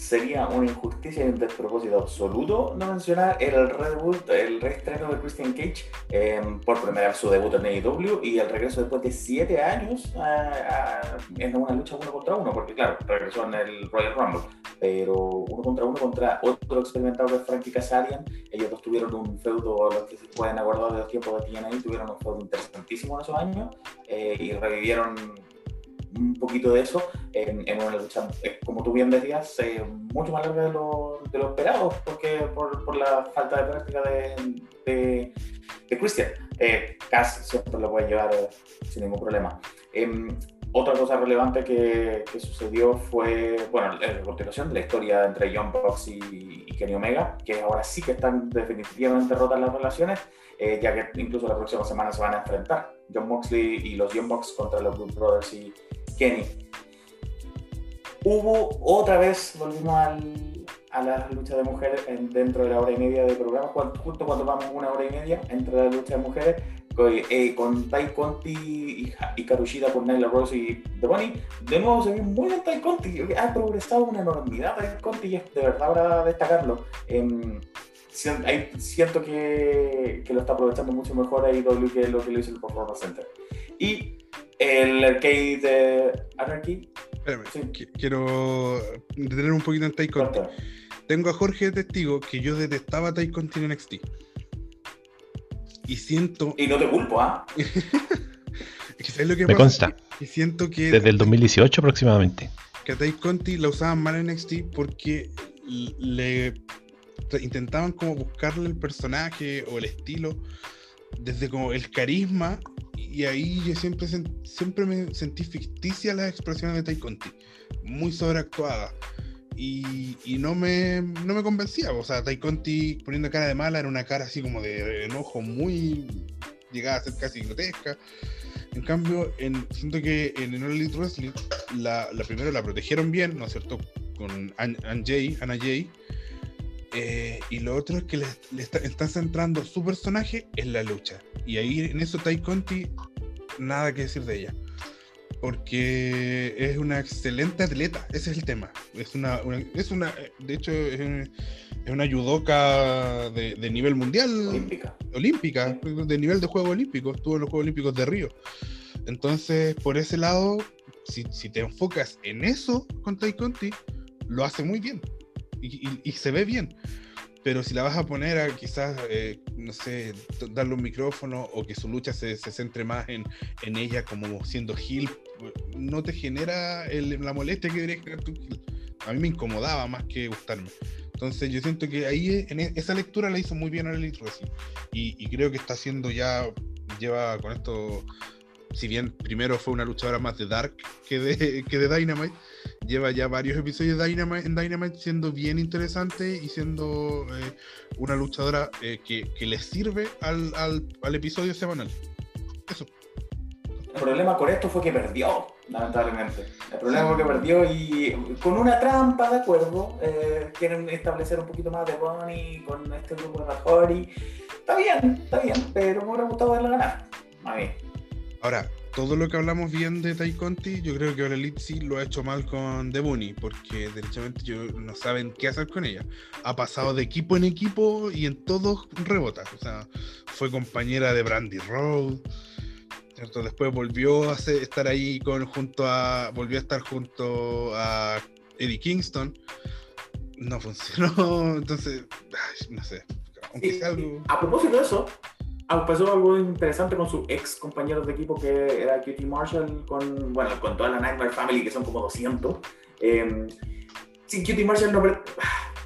Sería una injusticia y un despropósito absoluto no mencionar el reboot, el reestreno de Christian Cage eh, por primera vez su debut en AEW y el regreso después de siete años a- a- en una lucha uno contra uno, porque claro, regresó en el Royal Rumble, pero uno contra uno contra otro experimentado que es Frankie Kazarian. Ellos dos tuvieron un feudo, los que se pueden acordar de los tiempos de TNA, tuvieron un feudo interesantísimo en esos años eh, y revivieron un poquito de eso en, en una lucha, eh, como tú bien decías, eh, mucho más larga de lo, de lo esperado, porque por, por la falta de práctica de, de, de Christian. Eh, Cass siempre lo puede llevar eh, sin ningún problema. Em, otra cosa relevante que, que sucedió fue, bueno, la continuación de la historia entre John Box y, y Kenny Omega, que ahora sí que están definitivamente rotas las relaciones, eh, ya que incluso la próxima semana se van a enfrentar John Moxley y los Young Bucks contra los Good Brothers y Kenny. Hubo otra vez, volvimos a la lucha de mujeres en- dentro de la hora y media de programa, justo cuando vamos una hora y media entre la lucha de mujeres, con, eh, Tai Conti y, y Karushida con Nyla Rose y The Bunny. De nuevo se vio muy bien Tai Conti, ha progresado una enormidad Tai Conti y es de verdad para destacarlo. Em, sien- ahí siento que, lo está aprovechando mucho mejor AEW que lo que lo hizo el Performance Center. Y el arcade de Anarchy, Espérame, Sí. quiero detener un poquito en Tai Conti. Tengo a Jorge de testigo que yo detestaba a Tai Conti en NXT. Y siento. Y no te culpo, ¿ah? [LAUGHS] que ¿sabes lo que Me pasa? consta. Que siento que, Desde el 2018 aproximadamente. que a Tai Conti la usaban mal en NXT porque le intentaban como buscarle el personaje o el estilo desde como el carisma y ahí yo siempre siempre me sentí ficticia las expresiones de Tai Conti muy sobreactuadas y, y no me no me convencía o sea Tai Conti poniendo cara de mala era una cara así como de enojo muy llegada a ser casi grotesca en cambio, en, siento que en el Elite Wrestling, la, la primero la protegieron bien, ¿no es cierto? Con An, Jay, Anna Jay. Eh, y lo otro es que le está- están centrando su personaje en la lucha. Y ahí en eso Tai Conti, nada que decir de ella. Porque es una excelente atleta, ese es el tema. Es una, una- es una de hecho, es, un- es una judoka de, de nivel mundial Olímpica. olímpica, de nivel de Juegos Olímpicos, estuvo en los Juegos Olímpicos de Río. Entonces, por ese lado, si, si te enfocas en eso con Tai Conti, lo hace muy bien y, y- y se ve bien. Pero si la vas a poner a quizás, eh, no sé, darle un micrófono o que su lucha se, se centre más en, en ella como siendo heel, no te genera el- la molestia que debería generar tu. A mí me incomodaba más que gustarme. Entonces yo siento que ahí en e- esa lectura la hizo muy bien a Elite y, y creo que está haciendo ya, lleva con esto, si bien primero fue una luchadora más de Dark que de, que de Dynamite, lleva ya varios episodios de Dynamite, en Dynamite siendo bien interesante y siendo eh, una luchadora eh, que, que le sirve al, al, al episodio semanal. Eso. El problema con esto fue que perdió, lamentablemente. El problema fue que perdió y con una trampa, de acuerdo, eh, quieren establecer un poquito más de Bonnie con este grupo de Majori. Está bien, está bien, pero me hubiera gustado verla ganar. A mí. Ahora, todo lo que hablamos bien de Tai Conti, yo creo que ahora sí lo ha hecho mal con The Bunny, porque derechamente yo, no saben qué hacer con ella. Ha pasado de equipo en equipo y en todos rebota. O sea, fue compañera de Brandy Road. ¿cierto? Después volvió a ser- estar ahí con, junto a. Volvió a estar junto a Eddie Kingston. No funcionó. [LAUGHS] Entonces, ay, no sé. Aunque Y- sea algo. A propósito de eso, pasó algo interesante con su ex compañero de equipo que era QT Marshall, con, bueno, con toda la Nightmare Family, que son como 200. Eh, sin QT Marshall no,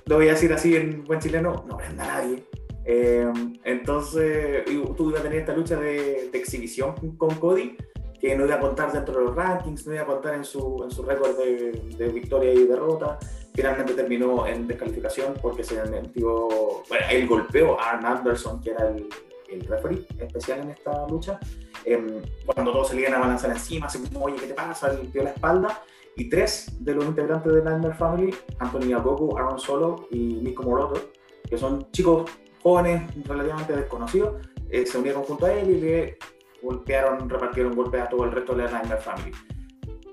lo voy a decir así en buen chileno, no prenda a nadie. Eh, entonces, tú ibas a tener esta lucha de, de exhibición con Cody, que no iba a contar dentro de los rankings, no iba a contar en su, en su récord de, de victoria y derrota. Finalmente terminó en descalificación porque se metió, bueno, él golpeó a Arn Anderson, que era el, el referee especial en esta lucha. Em, cuando todos se le iban a balanzar encima, así como, oye, ¿qué te pasa? Le limpió la espalda. Y tres de los integrantes de Nightmare Family, Anthony Agogo, Aaron Solo y Nico Moroto, que son chicos jóvenes relativamente desconocidos, eh, se unieron junto a él y le golpearon, repartieron golpes a todo el resto de la Nightmare Family.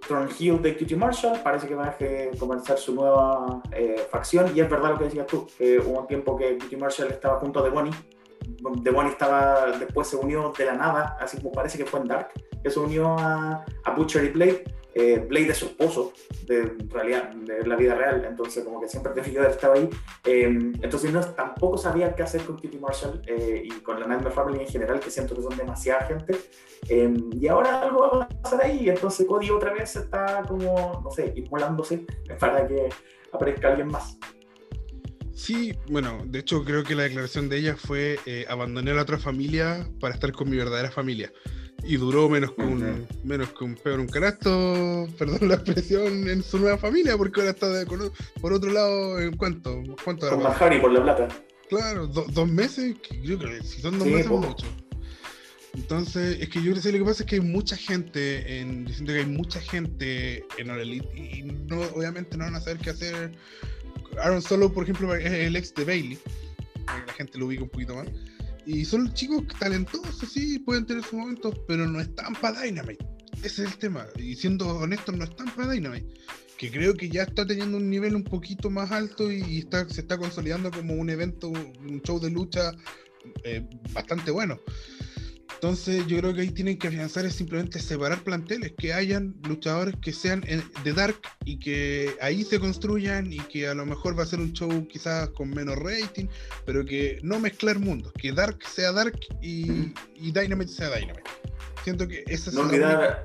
Thornhill de QT Marshall, parece que va a eh, comenzar su nueva eh, facción, y es verdad lo que decías tú, que hubo un tiempo que QT Marshall estaba junto de Bonnie, de Bonnie estaba, después se unió de la nada, así como parece que fue en Dark, que se unió a, a Butcher y Blade, eh, Blade es su esposo, de realidad, de la vida real, entonces como que siempre [LAUGHS] haber estado ahí. Eh, entonces no, tampoco sabía qué hacer con Kitty Marshall eh, y con la Nightmare Family en general, que siento que son demasiada gente. Eh, y ahora algo va a pasar ahí, entonces Cody otra vez está como, no sé, inmolándose para que aparezca alguien más. Sí, bueno, de hecho creo que la declaración de ella fue eh, abandoné a la otra familia para estar con mi verdadera familia. Y duró menos que un, menos que un peor un canasto, [LAUGHS] perdón la expresión, en su nueva familia, porque ahora está de- con por otro lado, ¿en cuánto? ¿Cuánto Con Harry por la plata. Claro, do- dos meses, que yo creo que si son dos Sí, meses, poco. mucho. Entonces, es que yo creo que lo que pasa es que hay mucha gente, en, yo siento que hay mucha gente en All Elite y no, obviamente no van a saber qué hacer. Aaron Solo, por ejemplo, es el ex de Bailey, la gente lo ubica un poquito más. Y son chicos talentosos, sí, pueden tener sus momentos, pero no están para Dynamite. Ese es el tema. Y siendo honestos, no están para Dynamite. Que creo que ya está teniendo un nivel un poquito más alto y está, se está consolidando como un evento, un show de lucha eh, bastante bueno. Entonces yo creo que ahí tienen que afianzar es simplemente separar planteles, que hayan luchadores que sean en- de Dark y que ahí se construyan y que a lo mejor va a ser un show quizás con menos rating, pero que no mezclar mundos, que Dark sea Dark y, y Dynamite sea Dynamite. Siento que esa es No la olvidar,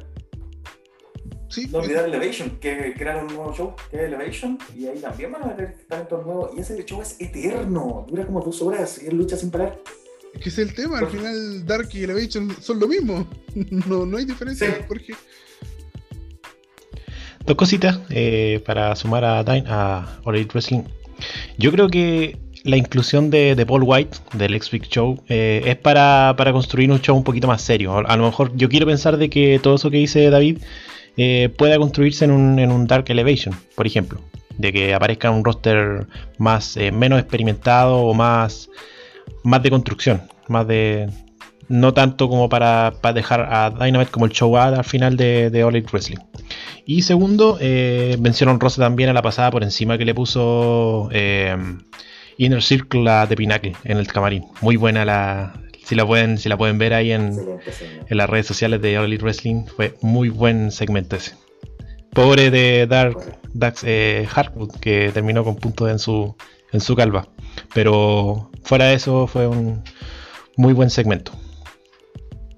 Sí, no olvidar Elevation, que crearon un nuevo show, que es Elevation, y ahí también van a meter talentos nuevos. Y ese show es eterno, dura como dos horas y es lucha sin parar. Es que es el tema, al final Dark y Elevation son lo mismo, [LAUGHS] no, no hay diferencia, Sí. Jorge. Dos cositas eh, para sumar a, Dyn- a All Elite Wrestling. Yo creo que la inclusión de, de Paul White, del X Big Show, eh, es para, para construir un show un poquito más serio. A lo mejor yo quiero pensar de que todo eso que dice David eh, pueda construirse en un, en un Dark Elevation, por ejemplo. De que aparezca un roster más eh, menos experimentado o más, más de construcción. Más de. No tanto como para, para dejar a Dynamite como el show A al final de, de All Elite Wrestling. Y segundo, eh, mención honrosa también a la pasada por encima que le puso eh, Inner Circle a The Pinnacle en el camarín. Muy buena la. Si la pueden, si la pueden ver ahí en, en las redes sociales de All Elite Wrestling, fue muy buen segmento ese. Pobre de Dark, Dax eh, Hartwood, que terminó con puntos en su, en su calva. Pero fuera de eso, fue un muy buen segmento.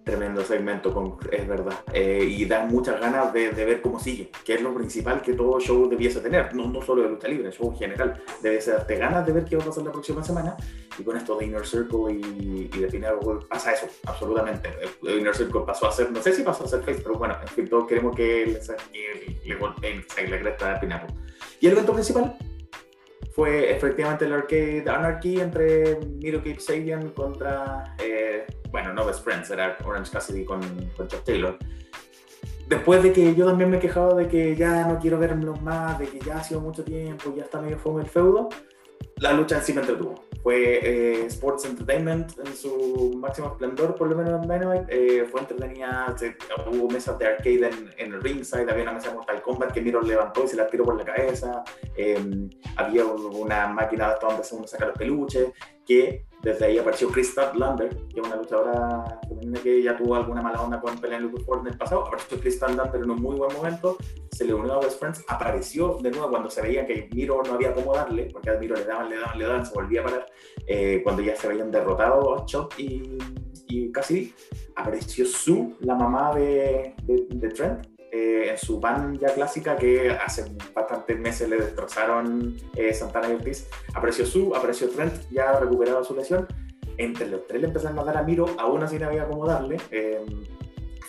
Tremendo segmento, con, es verdad. Eh, y da muchas ganas de, de ver cómo sigue, que es lo principal que todo show debiese tener, no, no solo de lucha libre, show en general. Debe darte ganas de ver qué va a pasar la próxima semana. Y con esto de Inner Circle y, y de Pinnacle pasa eso, absolutamente. El Inner Circle pasó a ser, no sé si pasó a ser face, pero bueno, en fin, todos queremos que le, le golpeen que la cresta a. Y el evento principal fue efectivamente el Arcade Anarchy entre Miro Cape Sabian contra, eh, bueno, no Best Friends, era Orange Cassidy con, con Chuck Taylor. Después de que yo también me he quejado de que ya no quiero verlos más, de que ya ha sido mucho tiempo, ya está medio fome el feudo, la lucha en sí me entretuvo. Fue eh, Sports Entertainment en su máximo esplendor, por lo menos en Dynamite. Eh, fue entretenida, se- hubo mesas de arcade en, el ringside, había una mesa de Mortal Kombat que Miro levantó y se la tiró por la cabeza. Eh, había un- una máquina hasta donde uno saca los peluches, que desde ahí apareció Chris Statlander, que es una luchadora femenina que ya tuvo alguna mala onda con Penelope Ford en el pasado. Apareció Chris Statlander en un muy buen momento, se le unió a Best Friends, apareció de nuevo cuando se veía que Miro no había cómo darle, porque a Miro le daban, le daban, le daban, se volvía a parar. Eh, cuando ya se habían derrotado Chuck y, y Cassidy, apareció Sue, la mamá de, de, de Trent, eh, en su van ya clásica que hace bastantes meses le destrozaron eh, Santana y Ortiz. Apareció Sue, apareció Trent, ya recuperado su lesión. Entre los tres le empezaron a dar a Miro, aún así no había cómo darle. Eh,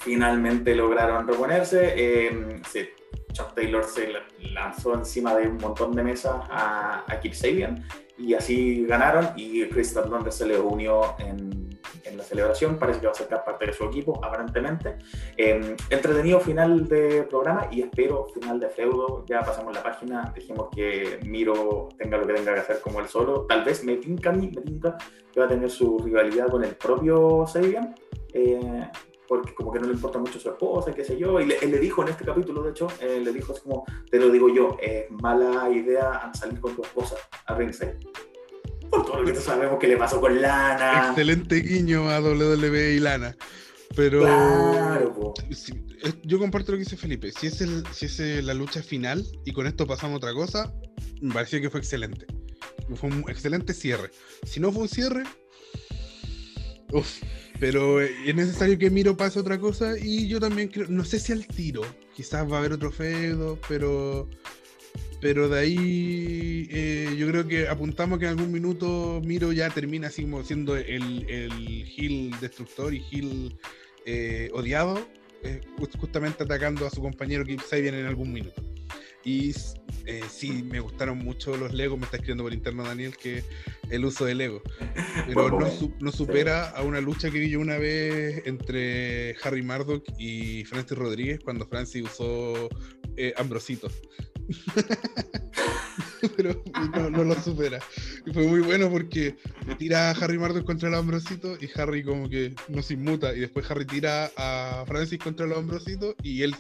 finalmente lograron reponerse. Eh, se- Chuck Taylor se la- lanzó encima de un montón de mesas a, a Kip Sabian y así ganaron y Chris Statlander se le unió en, en la celebración, parece que va a ser parte de su equipo, aparentemente. Eh, entretenido final de programa y espero final de feudo, ya pasamos la página, dejemos que Miro tenga lo que tenga que hacer como él solo, tal vez me tinca a mí, me tinca que va a tener su rivalidad con el propio Sabian. Eh, porque como que no le importa mucho su esposa, qué sé yo, y le, él le dijo en este capítulo, de hecho, eh, le dijo así como, te lo digo yo, es mala idea salir con tu esposa a ringside. Por todo lo que sabemos que le pasó con Lana. Excelente guiño a WWE y Lana. Pero Claro, si- es- yo comparto lo que dice Felipe. Si es, el, si es eh, la lucha final y con esto pasamos a otra cosa, me pareció que fue excelente. Fue un excelente cierre. Si no fue un cierre, uff. Pero eh, es necesario que Miro pase otra cosa y yo también creo, no sé si al tiro, quizás va a haber otro feudo, pero pero de ahí eh, yo creo que apuntamos que en algún minuto Miro ya termina así como siendo el, el heel destructor y heel eh, odiado, eh, just- justamente atacando a su compañero Kip Sabian en algún minuto. Y sí, me gustaron mucho los Legos, me está escribiendo por interno Daniel que el uso de Lego. [LAUGHS] Pero no, no supera a una lucha que vi yo una vez entre Harry Murdoch y Francis Rodríguez cuando Francis usó eh, Ambrosito. [LAUGHS] Pero no, no lo supera. Y fue muy bueno porque le tira a Harry Murdoch contra el Ambrosito y Harry como que no se inmuta. Y después Harry tira a Francis contra los Ambrositos y él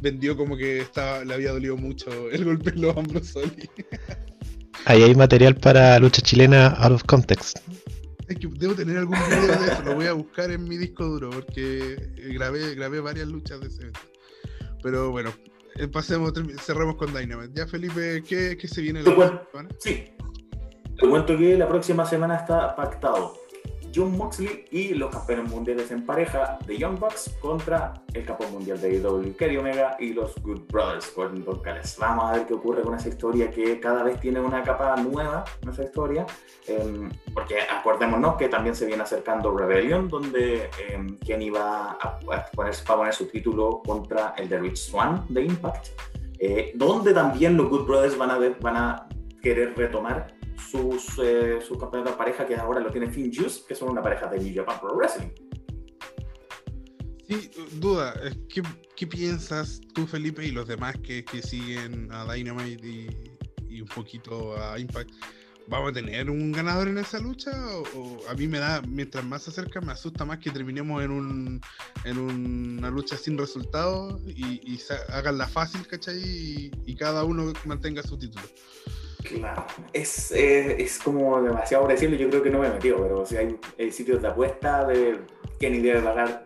vendió como que estaba, le había dolido mucho el golpe en los Ambrosoli. [LAUGHS] Ahí hay material para lucha chilena out of context. Es que debo tener algún video de eso, lo voy a buscar en mi disco duro porque grabé, grabé varias luchas de ese evento. Pero bueno, pasemos, termi- cerremos con Dynamite. Ya Felipe, ¿qué, qué se viene la cuento- semana? Sí. Te cuento que la próxima semana está pactado John Moxley y los campeones mundiales en pareja de Young Bucks contra el campeón mundial de AEW, Kenny Omega y los Good Brothers, Don Callis. Vamos a ver qué ocurre con esa historia que cada vez tiene una capa nueva, esa historia, em, porque acordémonos que también se viene acercando Rebellion, donde em, Kenny va a, a poner, va a poner su título contra el de Rich Swan de Impact, eh, donde también los Good Brothers van a, ver- van a querer retomar sus, eh, sus campeonatos de pareja que ahora lo tiene Finn Juice, que son una pareja de New Japan Pro Wrestling. Sí, duda, eh, ¿qué, piensas tú Felipe y los demás que, que siguen a Dynamite y, un poquito a Impact? ¿Vamos a tener un ganador en esa lucha? O, a mí me da, mientras más se acerca, me asusta más que terminemos en, un, en una lucha sin resultados y, y sa- haganla fácil, ¿cachai? Y cada uno mantenga su título. Claro, es, es como demasiado por decirlo, yo creo que no me he metido, pero si hay, hay sitios de apuesta de Kenny debe pagar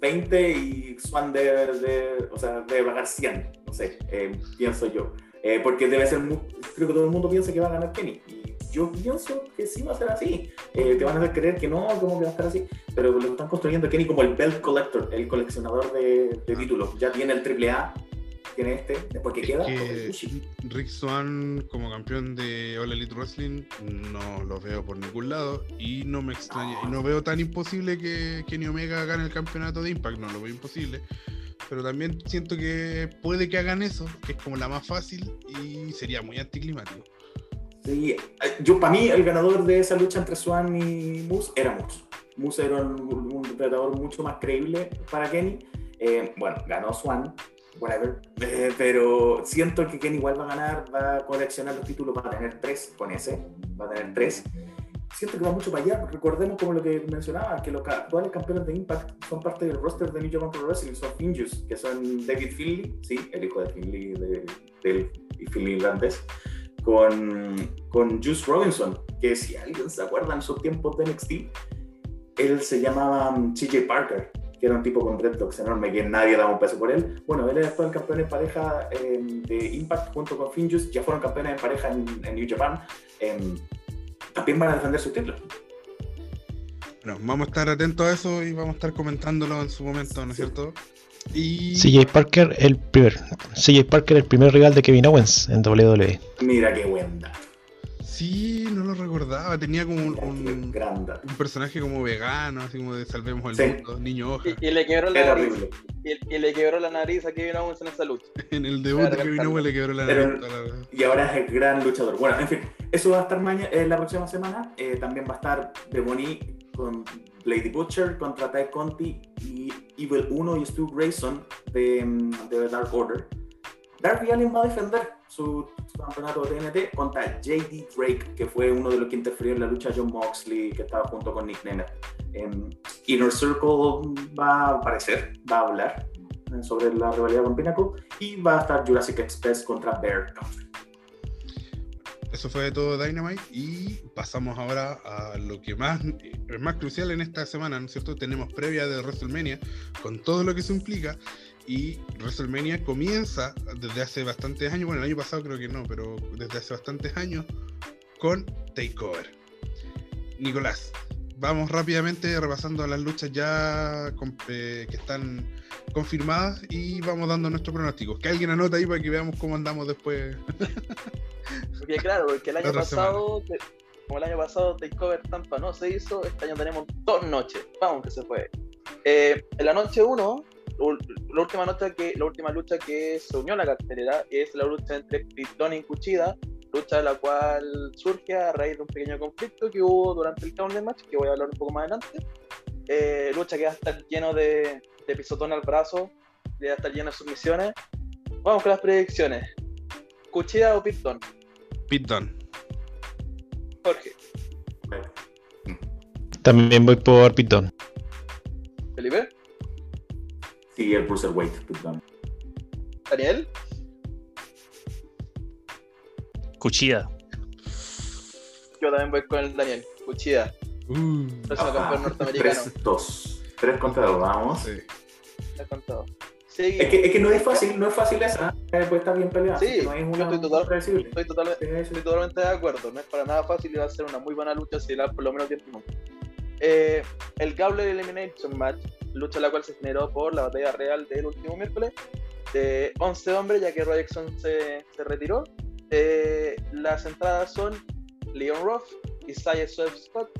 20 y Swan debe, de- o sea, debe pagar 100, no sé, eh, pienso yo. Eh, porque debe ser, creo que todo el mundo piensa que va a ganar Kenny. Y yo pienso que sí va a ser así. Eh, te van a hacer creer que no, como que va a estar así. Pero lo están construyendo Kenny como el Belt Collector, el coleccionador de, de títulos. Ya tiene el AAA, tiene este, después que Es queda, que. Rick Swan como campeón de All Elite Wrestling no lo veo por ningún lado y no me extraña y no veo tan imposible que Kenny Omega gane el campeonato de Impact, no lo veo imposible. Pero también siento que puede que hagan eso, que es como la más fácil y sería muy anticlimático. Sí, eh, yo para mí el ganador de esa lucha entre Swan y Moose era Moose. Moose era un, un retador mucho más creíble para Kenny. Eh, bueno, ganó Swan, whatever. Eh, pero siento que Kenny igual va a ganar, va a coleccionar los títulos, va a tener tres con ese, va a tener tres. Siento que va mucho para allá. Recordemos como lo que mencionaba, que los actuales campeones de Impact son parte del roster de New Japan Pro Wrestling, son Finjus, que son David Finley, sí, el hijo de Finley, de, del y Finley irlandés con, con Juice Robinson, que si alguien se acuerda en sus tiempos de NXT, él se llamaba um, CJ Parker, que era un tipo con dreadlocks enorme, que nadie daba un peso por él. Bueno, él es actual campeón en pareja eh, de Impact junto con Finn Juice, ya fueron campeones en pareja en, en New Japan. eh, también van a defender sus títulos. Bueno, vamos a estar atentos a eso y vamos a estar comentándolo en su momento, ¿no es cierto? Y CJ Parker, el primer. CJ Parker, el primer rival de Kevin Owens en WWE. Mira qué buen dato. Sí, no lo recordaba, tenía como un, un- personaje como vegano, así como de salvemos Sí. el mundo, niño hoja. Y, y le quebró la Era nariz. horrible. Y, y le quebró la nariz a Kevin Owens en esa lucha. [LAUGHS] En el debut de Kevin. Owens le quebró la Pero- nariz. y ahora es el gran luchador. Bueno, en fin, eso va a estar mañana, la próxima semana. Eh, también va a estar Demoni con Lady Butcher contra Ty Conti y Evil 1 y Stu Grayson de, mm, de Dark Order. Darby Allin va a defender su, su campeonato de TNT contra JD Drake, que fue uno de los que interfirió en la lucha John Moxley, que estaba junto con Nick Nemeth. Em, Inner Circle va a aparecer, va a hablar eh, sobre la rivalidad con Pinnacle y va a estar Jurassic Express contra Bear Country. Eso fue todo Dynamite y pasamos ahora a lo que más es más crucial en esta semana, ¿no es cierto? Tenemos previa de WrestleMania con todo lo que se implica y WrestleMania comienza desde hace bastantes años, bueno, el año pasado creo que no, pero desde hace bastantes años con Takeover. Nicolás, vamos rápidamente repasando las luchas ya con- eh, que están confirmadas y vamos dando nuestros pronósticos. Que alguien anota ahí para que veamos cómo andamos después. Porque claro, porque el año pasado, como el año pasado Takeover Tampa no se hizo, este año tenemos dos noches. Vamos que se puede. Eh, en la noche 1, la última noche que, la última lucha que se unió a la cartelera es la lucha entre Krypton y Cuchida, lucha de la cual surge a raíz de un pequeño conflicto que hubo durante el Counter Match, que voy a hablar un poco más adelante. Eh, lucha que va a estar lleno de, de pisotón al brazo, que va a estar lleno de submisiones. Vamos con las predicciones. ¿Cuchida o Krypton? Pit Dunne. Jorge, También voy por Pitón. Felipe, Sí, el Bruiserweight, perdón. Daniel, Cuchilla. yo también voy con el Daniel. Cuchida, Uh, próximo campeón norteamericano. 3-2. 3 contra 2, vamos. sí. Te has contado. Sigue. Es que, es que no es fácil, no es fácil esa. eh, Puede estar bien peleada. Sí, no yo una estoy total- predecible. Estoy, totalmente, Sí, sí. estoy totalmente de acuerdo. No es para nada fácil y va a ser una muy buena lucha si la por lo menos 10 minutos. Eh, el Gauntlet Elimination Match, lucha la cual se generó por la batalla real del último miércoles, de 11 hombres, ya que Roy se, se retiró. Eh, las entradas son Leon Ruff, Isaiah Swift Scott,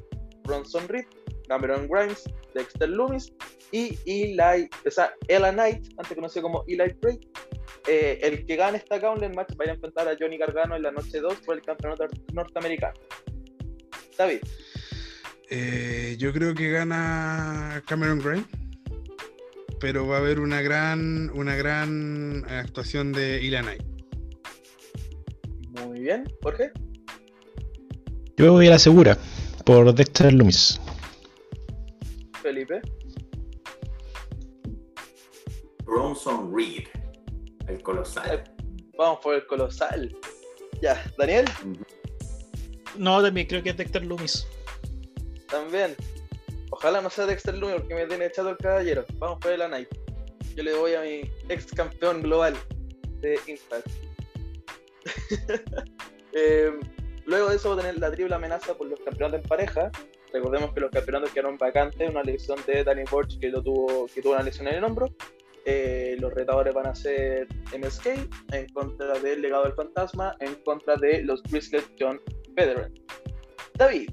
Bronson Reed, Cameron Grimes, Dexter Loomis y Eli, o sea, Ella Knight, antes conocido como Eli Drake. Eh, el que gane esta Gauntlet Match va a a enfrentar a Johnny Gargano en la noche 2 por el campeonato norteamericano. David, Eh, yo creo que gana Cameron Gray, pero va a haber una gran, una gran actuación de Ilan Knight. muy bien. Jorge, Yo voy a la segura por Dexter Loomis. Felipe, Bronson Reed, el colosal. vamos por el colosal. Ya, Daniel, No, también creo que es Dexter Loomis. También. Ojalá no sea Dexter Loomis porque me tiene echado el caballero. Vamos por el Knight. Yo le voy a mi ex campeón global de Impact. [LAUGHS] Eh, luego de eso va a tener la triple amenaza por los campeonatos en pareja. Recordemos que los campeonatos quedaron vacantes, una lesión de Danny Borch que, lo tuvo, que tuvo una lesión en el hombro. Eh, los retadores van a ser MSK en contra del legado del fantasma, en contra de los Grizzlies John Federer. David,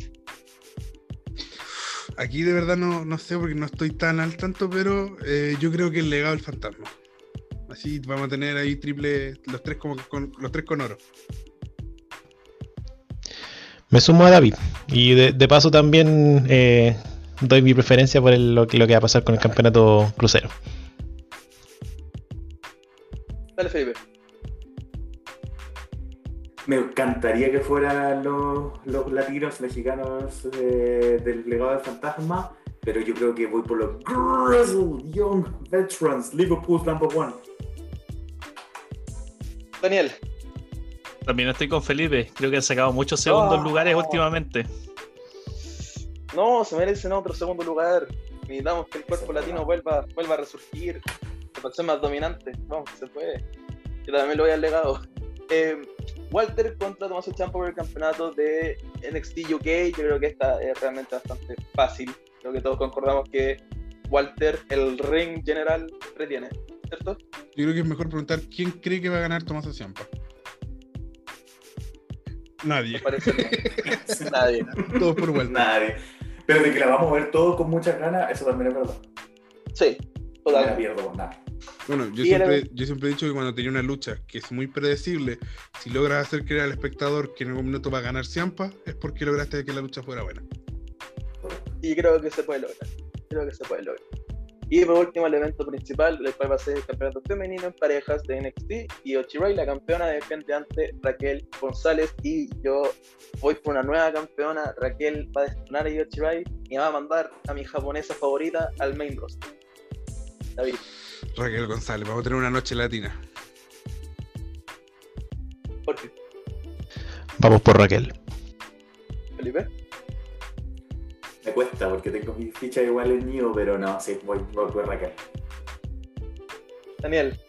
Aquí de verdad no, no sé porque no estoy tan al tanto, pero eh, yo creo que el legado del fantasma. Así vamos a tener ahí triple, los tres como con, los tres con oro. Me sumo a David. Y de, de paso también eh, doy mi preferencia por el- lo, que, lo que va a pasar con el campeonato crucero. dale Felipe. Me encantaría que fueran los, los latinos mexicanos eh, del legado del fantasma, pero yo creo que voy por los Grizzle Young Veterans, Liverpool's number one. Daniel, También estoy con Felipe. Creo que han sacado muchos segundos lugares últimamente. no, se merecen otro segundo lugar. Necesitamos que el cuerpo latino vuelva, vuelva a resurgir, para ser más dominante. Vamos, que se puede. Yo también lo voy al legado. Eh, Walter contra Tommaso Ciampa por el campeonato de NXT UK. Yo creo que esta es realmente bastante fácil. Creo que todos concordamos que Walter, el ring general, retiene, ¿cierto? Yo creo que es mejor preguntar quién cree que va a ganar Tomás Ciampa. Nadie. Me parece que [LAUGHS] nadie. Todos por vuelta. Nadie. Pero de que la vamos a ver todos con muchas ganas, eso también es verdad. Sí, No me la pierdo por nada. Bueno, yo siempre, era- yo siempre he dicho que cuando tenía una lucha que es muy predecible, si logras hacer creer al espectador que en algún minuto va a ganar Ciampa, es porque lograste que la lucha fuera buena. Y creo que se puede lograr. Creo que se puede lograr. Y por último, el evento principal, el cual va a ser el campeonato femenino en parejas de NXT. Y Ochirai, la campeona, defiende ante Raquel González. Y yo voy por una nueva campeona. Raquel va a destronar a Io Shirai y va a mandar a mi japonesa favorita al main roster. David, Raquel González, vamos a tener una noche latina. ¿por qué? Vamos por Raquel. Felipe. Me cuesta porque tengo mi ficha igual en Nio, pero no, sí, voy, voy por Raquel. Daniel.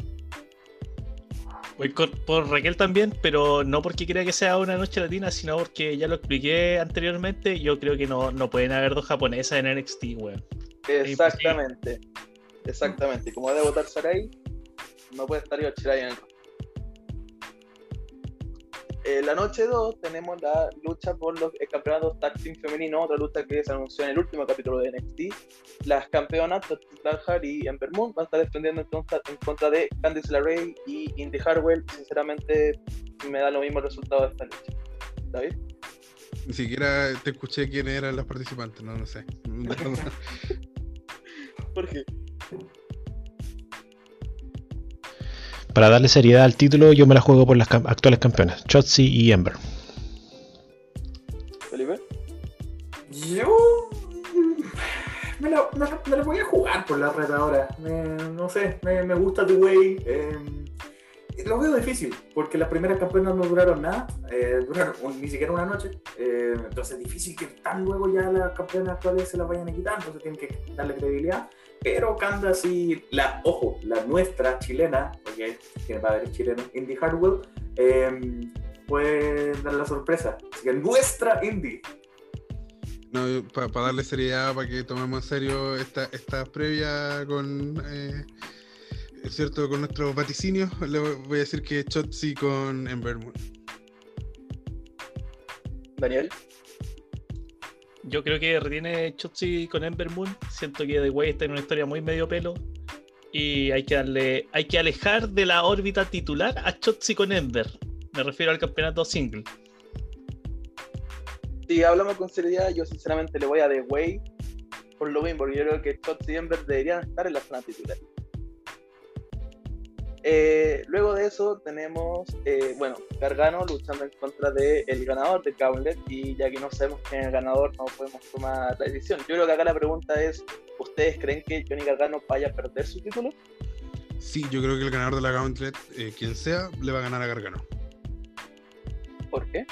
Voy por Raquel también, pero no porque crea que sea una noche latina, sino porque ya lo expliqué anteriormente. Yo creo que no, no pueden haber dos japonesas en NXT, weón. Exactamente. Exactamente. Y como debe votar Sarai, no puede estar Io Shirai en el. Eh, la noche 2 tenemos la lucha por los campeonatos tag team femenino, otra lucha que se anunció en el último capítulo de NXT. Las campeonas, Blanchard y Ember Moon, van a estar defendiendo en contra, en contra de Candice LeRae y Indy Hartwell. Sinceramente, me da lo mismo el resultado de esta lucha. David. Ni siquiera te escuché quiénes eran las participantes, no, no sé. [LAUGHS] [LAUGHS] ¿Por qué? Para darle seriedad al título, yo me la juego por las cam- actuales campeonas, Chotzi y Ember. Felipe. Yo me la, me la- me la voy a jugar por la retadora. Me- no sé, me, me gusta The Way. eh, lo veo difícil, porque las primeras campeonas no duraron nada, eh, duraron un- ni siquiera una noche. eh, entonces es difícil que tan luego ya las campeonas actuales se las vayan a quitar, entonces tienen que darle credibilidad. Pero Candace y la, ojo, la nuestra chilena, porque tiene padres chilenos, Indy Hardwell, eh, puede dar la sorpresa. Así que nuestra Indy. No, para darle seriedad, para que tomemos en serio esta, esta previa con, eh, es cierto, con nuestros vaticinios, le voy a decir que Chotzi con Ember Moon. Daniel. Yo creo que retiene Chotzi con Ember Moon. Siento que The Way está en una historia muy medio pelo. Y hay que darle. Hay que alejar de la órbita titular a Chotzi con Ember. Me refiero al campeonato single. Si hablamos con seriedad, yo sinceramente le voy a The Way por lo mismo, porque yo creo que Chotzi y Ember deberían estar en la zona titular. Eh, luego de eso tenemos, eh, bueno, Gargano luchando en contra del ganador del Gauntlet y ya que no sabemos quién es el ganador no podemos tomar la decisión. Yo creo que acá la pregunta es, ¿ustedes creen que Johnny Gargano vaya a perder su título? Sí, yo creo que el ganador de la Gauntlet, eh, quien sea, le va a ganar a Gargano. ¿Por qué?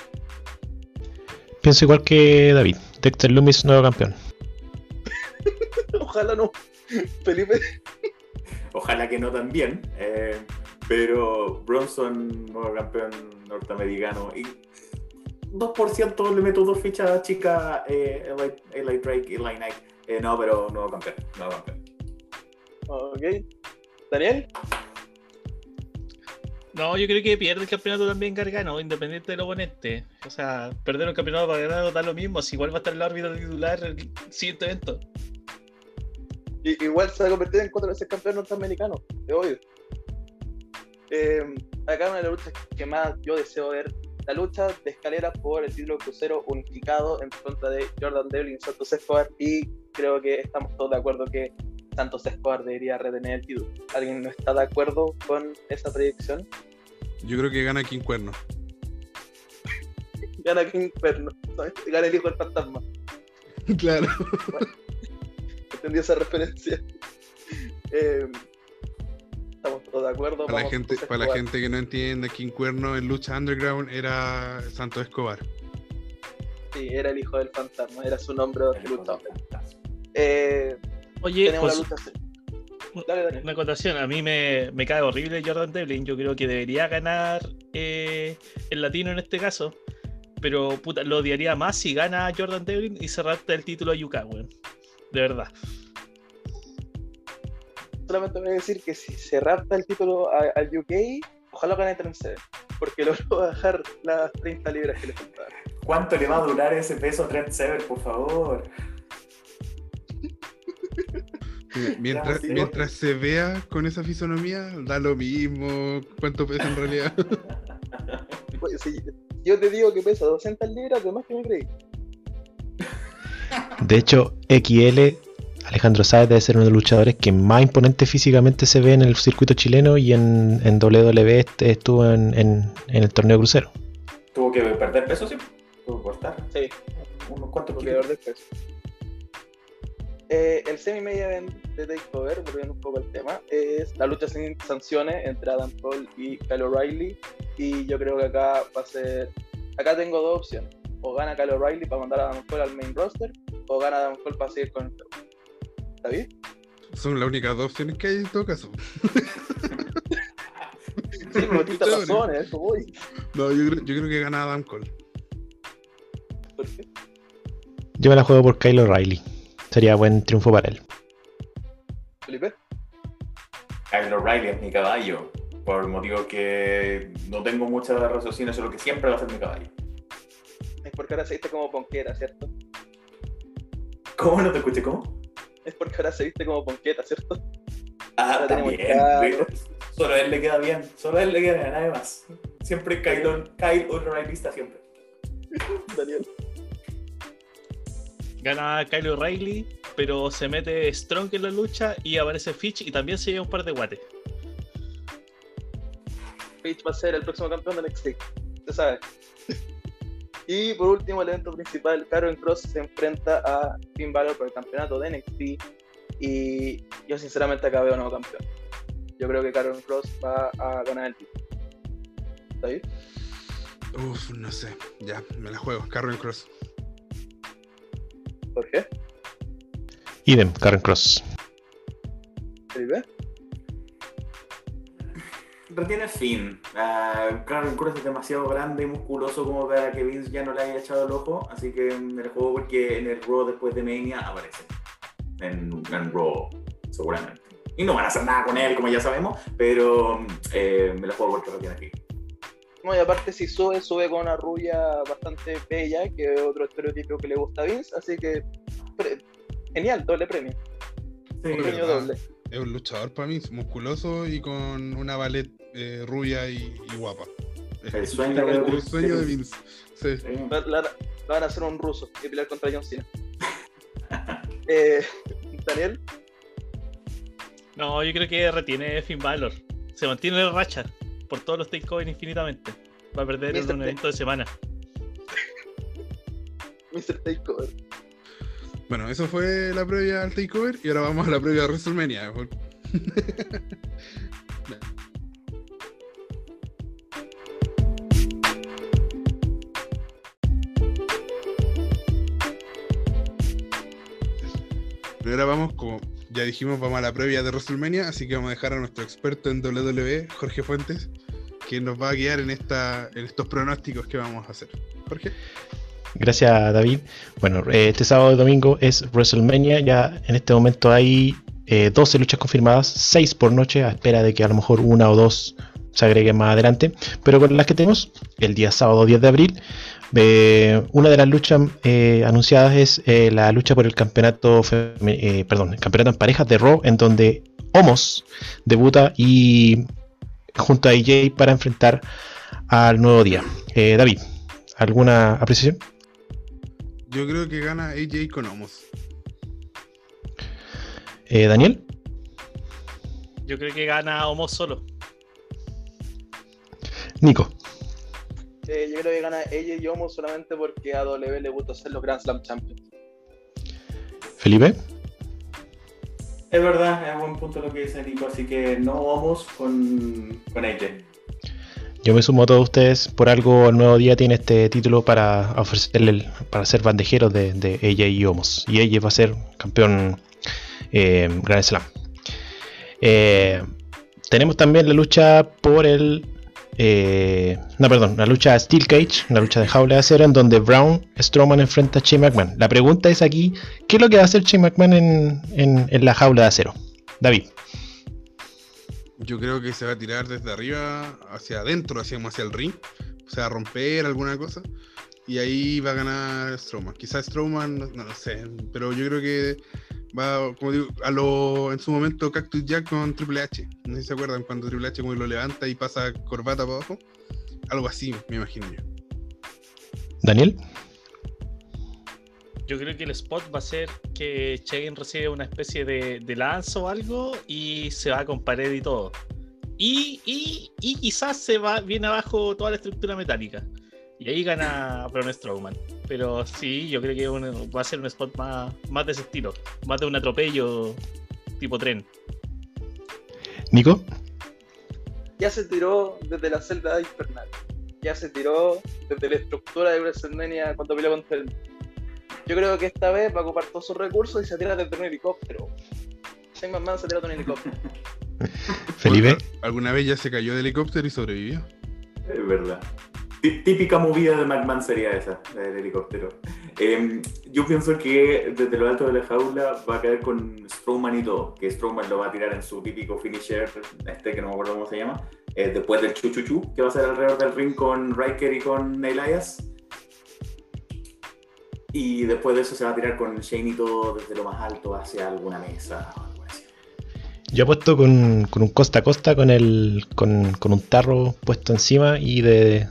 Pienso igual que David. Dexter Loomis, nuevo campeón. [LAUGHS] Ojalá no. Felipe. Ojalá que no también. eh, pero Bronson, nuevo campeón norteamericano. Y 2% le meto dos fichas chicas, eh, Eli, Eli Drake y Eli Knight. Eh, no, pero nuevo campeón. Nuevo campeón. Ok. Daniel. No, yo creo que pierde el campeonato también Gargano, independiente del oponente. O sea, perder un campeonato para ganar da lo mismo. Si igual va a estar en la órbita titular el siguiente evento. I- Igual se va a convertir en cuatro veces campeón norteamericano, es obvio. Eh, acá una de las luchas que más yo deseo ver, la lucha de escalera por el título crucero unificado en contra de Jordan Devlin y Santos Escobar y creo que estamos todos de acuerdo que Santos Escobar debería retener el título. ¿Alguien no está de acuerdo con esa predicción? Yo creo que gana King Cuerno. [LAUGHS] Gana King ¿sabes? [LAUGHS] gana el hijo del fantasma. claro. Entendí esa referencia. [LAUGHS] Eh, estamos todos de acuerdo. Para la, gente, para la gente que no entiende, King Cuerno en lucha underground era Santo Escobar. Sí, era el hijo del fantasma, era su nombre de luchador. Eh, Oye, tenemos pues, la lucha. Dale, Daniel. una acotación. A mí me, me cae horrible Jordan Devlin. Yo creo que debería ganar eh, el latino en este caso. Pero puta, lo odiaría más si gana Jordan Devlin y se rapta el título a Yuka, weón. De verdad. Solamente voy a decir que si se rapta el título al UK, ojalá gane Trent Seven, porque [LAUGHS] logró bajar las 30 libras que le faltaban. ¿Cuánto le va a durar ese peso a Trent Sever, por favor? Mientras, sí. mientras se vea con esa fisonomía, da lo mismo cuánto pesa en realidad. [LAUGHS] Si yo te digo que pesa 200 libras, de más que me creí. De hecho, XL Alejandro Sáez debe ser uno de los luchadores que más imponente físicamente se ve en el circuito chileno y en, en WWE este- estuvo en, en- en el torneo crucero. Tuvo que perder peso, sí. Tuvo que cortar Sí, unos cuantos kilos. de peso. Eh, el semi-media event de Takeover, volviendo un poco al tema, es la lucha sin sanciones entre Adam Cole y Kyle O'Reilly. Y yo creo que acá va a ser. Acá tengo dos opciones. O gana Kyle O'Reilly para mandar a Adam Cole al main roster, o gana Adam Cole para seguir con el show. ¿Está bien? Son las únicas dos opciones que hay en todo caso. Sí, razones, eso voy. No, yo creo, yo creo que gana Adam Cole. ¿Por qué? Yo me la juego por Kyle O'Reilly. Sería buen triunfo para él. Felipe. Kyle O'Reilly es mi caballo. Por motivo que no tengo mucha raciocinio, solo que siempre va a ser mi caballo. Es porque ahora se viste como ponqueta, ¿cierto? ¿Cómo no te escuché? ¿Cómo? Es porque ahora se viste como ponqueta, ¿cierto? Ah, Ahora también. Solo a él le queda bien. Solo a él le queda bien, nadie más. Siempre Kyle, O- Kyle O'Reilly está siempre. [LAUGHS] Daniel. Gana Kyle O'Reilly, pero se mete Strong en la lucha y aparece Fitch y también se lleva un par de guates. Page va a ser el próximo campeón del NXT. Se sabe. Y por último, el evento principal, Karen Cross se enfrenta a Finn Balor por el campeonato de NXT. Y yo sinceramente acá veo nuevo campeón. Yo creo que Karen Cross va a ganar el título. ¿Está bien? Uf, no sé. Ya, me la juego. Carmen Cross. ¿Por qué? Idem, Karen Cross. Felipe. Retiene Finn. Uh, Karen Cruz es demasiado grande y musculoso como para que Vince ya no le haya echado el ojo. Así que me la juego porque en el Raw después de Mania aparece. En, en Raw, seguramente. Y no van a hacer nada con él, como ya sabemos. Pero eh, me la juego porque retiene Finn. No, y aparte si sube, sube con una rubia bastante bella, que es otro estereotipo que le gusta a Vince, así que genial, doble premio. Sí, Un premio doble. Es un luchador para mí, musculoso y con una ballet eh, rubia y, y guapa. El sueño de El Vince. sueño de Vince. Sí. Sí. La, la- la van a hacer un ruso y pelear contra John Cena. [LAUGHS] eh, Daniel, No, yo creo que retiene Finn Balor. Se mantiene en racha por todos los takeovers infinitamente. Va a perder en Mr. un evento de semana. Mr. Takeover. Bueno, eso fue la previa al takeover y ahora vamos a la previa a WrestleMania. [LAUGHS] Pero ahora vamos, como ya dijimos, vamos a la previa de WrestleMania, así que vamos a dejar a nuestro experto en WWE, Jorge Fuentes, quien nos va a guiar en, esta, en estos pronósticos que vamos a hacer. Jorge. Gracias, David. Bueno, eh, este sábado y domingo es WrestleMania. Ya en este momento hay eh, 12 luchas confirmadas, 6 por noche, a espera de que a lo mejor una o dos se agreguen más adelante. Pero con las que tenemos, el día sábado 10 de abril, eh, una de las luchas eh, anunciadas es la lucha por el campeonato, perdón, el campeonato en parejas de Raw, en donde Homos debuta y junto a AJ para enfrentar al nuevo día. David, ¿alguna apreciación? Yo creo que gana AJ con Homos. Eh, Daniel, Yo creo que gana Homos solo. Nico, Eh, yo creo que gana ella y Homo solamente porque a W le gusta ser los Grand Slam Champions. Felipe, Es verdad, es buen punto lo que dice Nico, así que no vamos con, con AJ. Yo me sumo a todos ustedes. Por algo el nuevo día tiene este título para ofrecerle para ser bandejeros de, AJ y Homos. Y AJ va a ser campeón eh, Grand Slam. Eh, tenemos también la lucha por el. eh, no, perdón, la lucha Steel Cage, la lucha de jaula de acero, en donde Brown Strowman enfrenta a Shane McMahon. La pregunta es aquí: ¿qué es lo que va a hacer Shane McMahon en la jaula de acero? David. Yo creo que se va a tirar desde arriba hacia adentro, hacia, hacia el ring. O sea, romper alguna cosa. Y ahí va a ganar Strowman. Quizás Strowman, no, lo sé. Pero yo creo que va, como digo, a lo, en su momento Cactus Jack con Triple H. No sé si se acuerdan cuando Triple H como lo levanta y pasa corbata para abajo. Algo así, me imagino yo. Daniel. Yo creo que el spot va a ser que Chain recibe una especie de, de lanzo o algo y se va con pared y todo. Y, y, y quizás se va bien abajo toda la estructura metálica. Y ahí gana Braun Strowman. Pero sí, yo creo que un- va a ser un spot más, más de ese estilo. Más de un atropello tipo tren. Nico, Ya se tiró desde la celda infernal. Ya se tiró desde la estructura de WrestleMania cuando peleó contra el. Yo creo que esta vez va a ocupar todos sus recursos y se tira desde un helicóptero. Shane McMahon se tira de un helicóptero. [LAUGHS] Felipe, ¿Alguna vez ya se cayó de helicóptero y sobrevivió? Es verdad. Tí- Típica movida de McMahon sería esa, la del helicóptero. Eh, yo pienso que desde lo alto de la jaula va a caer con Strowman y todo, que Strowman lo va a tirar en su típico finisher, este que no me acuerdo cómo se llama, eh, después del chuchuchu, que va a ser alrededor del ring con Riker y con Elias. Y después de eso se va a tirar con Shane y todo desde lo más alto hacia alguna mesa o algo así. yo apuesto con, con un costa a costa con el con, con un tarro puesto encima y de,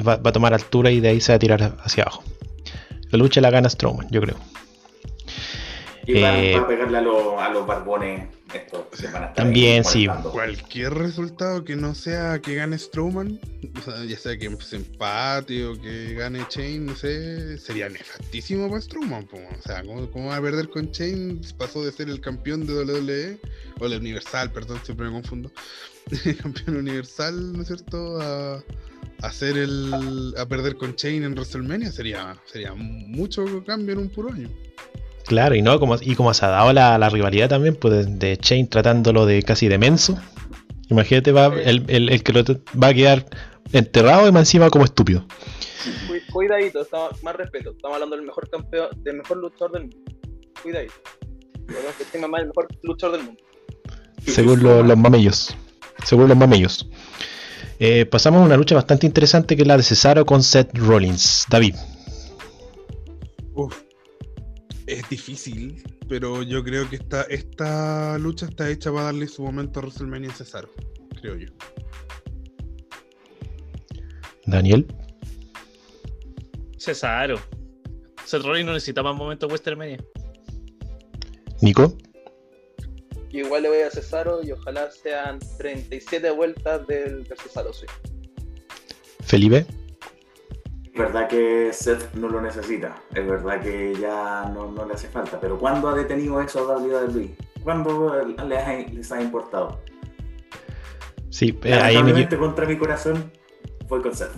va a tomar altura y de ahí se va a tirar hacia abajo. La lucha la gana Strowman, yo creo. Y va, Eh, a pegarle a, los- a los barbones estos que van a estar También, sí. Cualquier resultado que no sea que gane Strowman, o sea, ya sea que se empate o que gane Chain, no sé, sería nefastísimo para Strowman. po. O sea, ¿cómo, cómo va a perder con Chain? Pasó de ser el campeón de WWE, o el Universal, perdón, siempre me confundo. [LAUGHS] El campeón Universal, ¿no es cierto? A, a ser el. a perder con Chain en WrestleMania sería, sería mucho cambio en un puro año. Claro, y no, como, y como se ha dado la, la rivalidad también, pues de, de Chain tratándolo de casi de menso. Imagínate, va, Sí. el, el- el que lo va a quedar enterrado y más encima como estúpido. Cu- Cuidadito, más respeto. Estamos hablando del mejor campeón, del mejor luchador del mundo. Cuidadito. Que es el mejor luchador del mundo. según lo- los mamellos. Según los mamellos. Eh, pasamos a una lucha bastante interesante que es la de Cesaro con Seth Rollins. David, Uf, es difícil, pero yo creo que esta, esta lucha está hecha para darle su momento a WrestleMania a Cesaro, creo yo. Daniel, Cesaro. Seth Rollins no necesita más momentos WrestleMania. Nico, Yo igual le voy a Cesaro y ojalá sean 37 vueltas del, del Cesaro Swing. Felipe, Es verdad que Seth no lo necesita, es verdad que ya no, no le hace falta, pero ¿cuándo ha detenido eso a WWE? ¿Cuándo les ha, les ha importado? sí, eh, ahí me, contra mi corazón fue con Seth.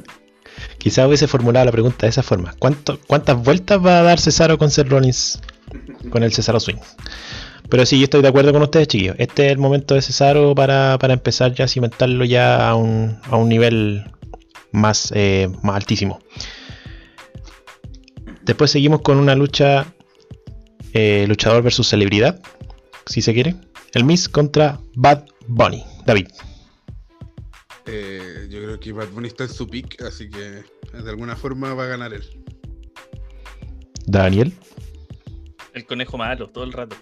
quizá hubiese formulado la pregunta de esa forma. ¿Cuánto- ¿Cuántas vueltas va a dar Cesaro con Seth Rollins [LAUGHS] con el Cesaro Swing? Pero sí, yo estoy de acuerdo con ustedes, chiquillos. Este es el momento de Cesaro para, para empezar ya a cimentarlo ya a un, a un nivel más, eh, más altísimo. Después seguimos con una lucha eh, luchador versus celebridad, si se quiere. El Miss contra Bad Bunny. David. Eh, yo creo que Bad Bunny está en su pick, así que de alguna forma va a ganar él. Daniel. El conejo malo, todo el rato.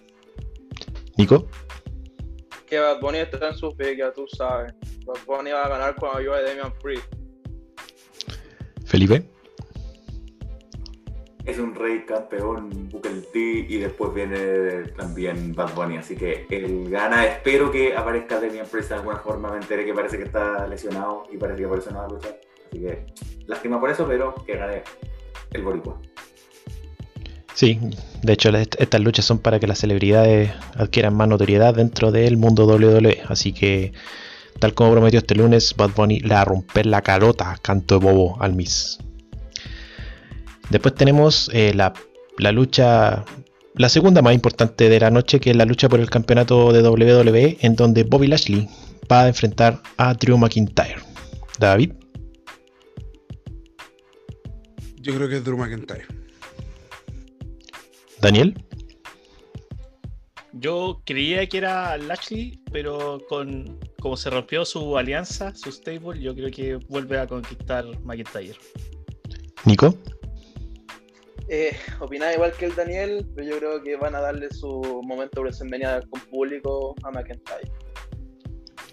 Nico. Que Bad Bunny está en su pega, tú sabes. Bad Bunny va a ganar con ayuda de Damian Priest. Felipe. Es un rey campeón Booker T y después viene también Bad Bunny, así que él gana. Espero que aparezca Damian Priest de alguna forma. Me enteré que parece que está lesionado y parece que por eso no va a luchar. Así que lástima por eso, pero que gane el Boricua. Sí, de hecho est- estas luchas son para que las celebridades adquieran más notoriedad dentro del mundo WWE. Así que, tal como prometió este lunes, Bad Bunny le va a romper la carota canto de bobo al Miss. Después tenemos eh, la, la lucha, la segunda más importante de la noche, que es la lucha por el campeonato de WWE, en donde Bobby Lashley va a enfrentar a Drew McIntyre. David. Yo creo que es Drew McIntyre. Daniel. Yo creía que era Lashley, pero con como se rompió su alianza, su stable, yo creo que vuelve a conquistar McIntyre. Nico. Eh, opinaba igual que el Daniel, pero yo creo que van a darle su momento de WrestleMania con público a McIntyre.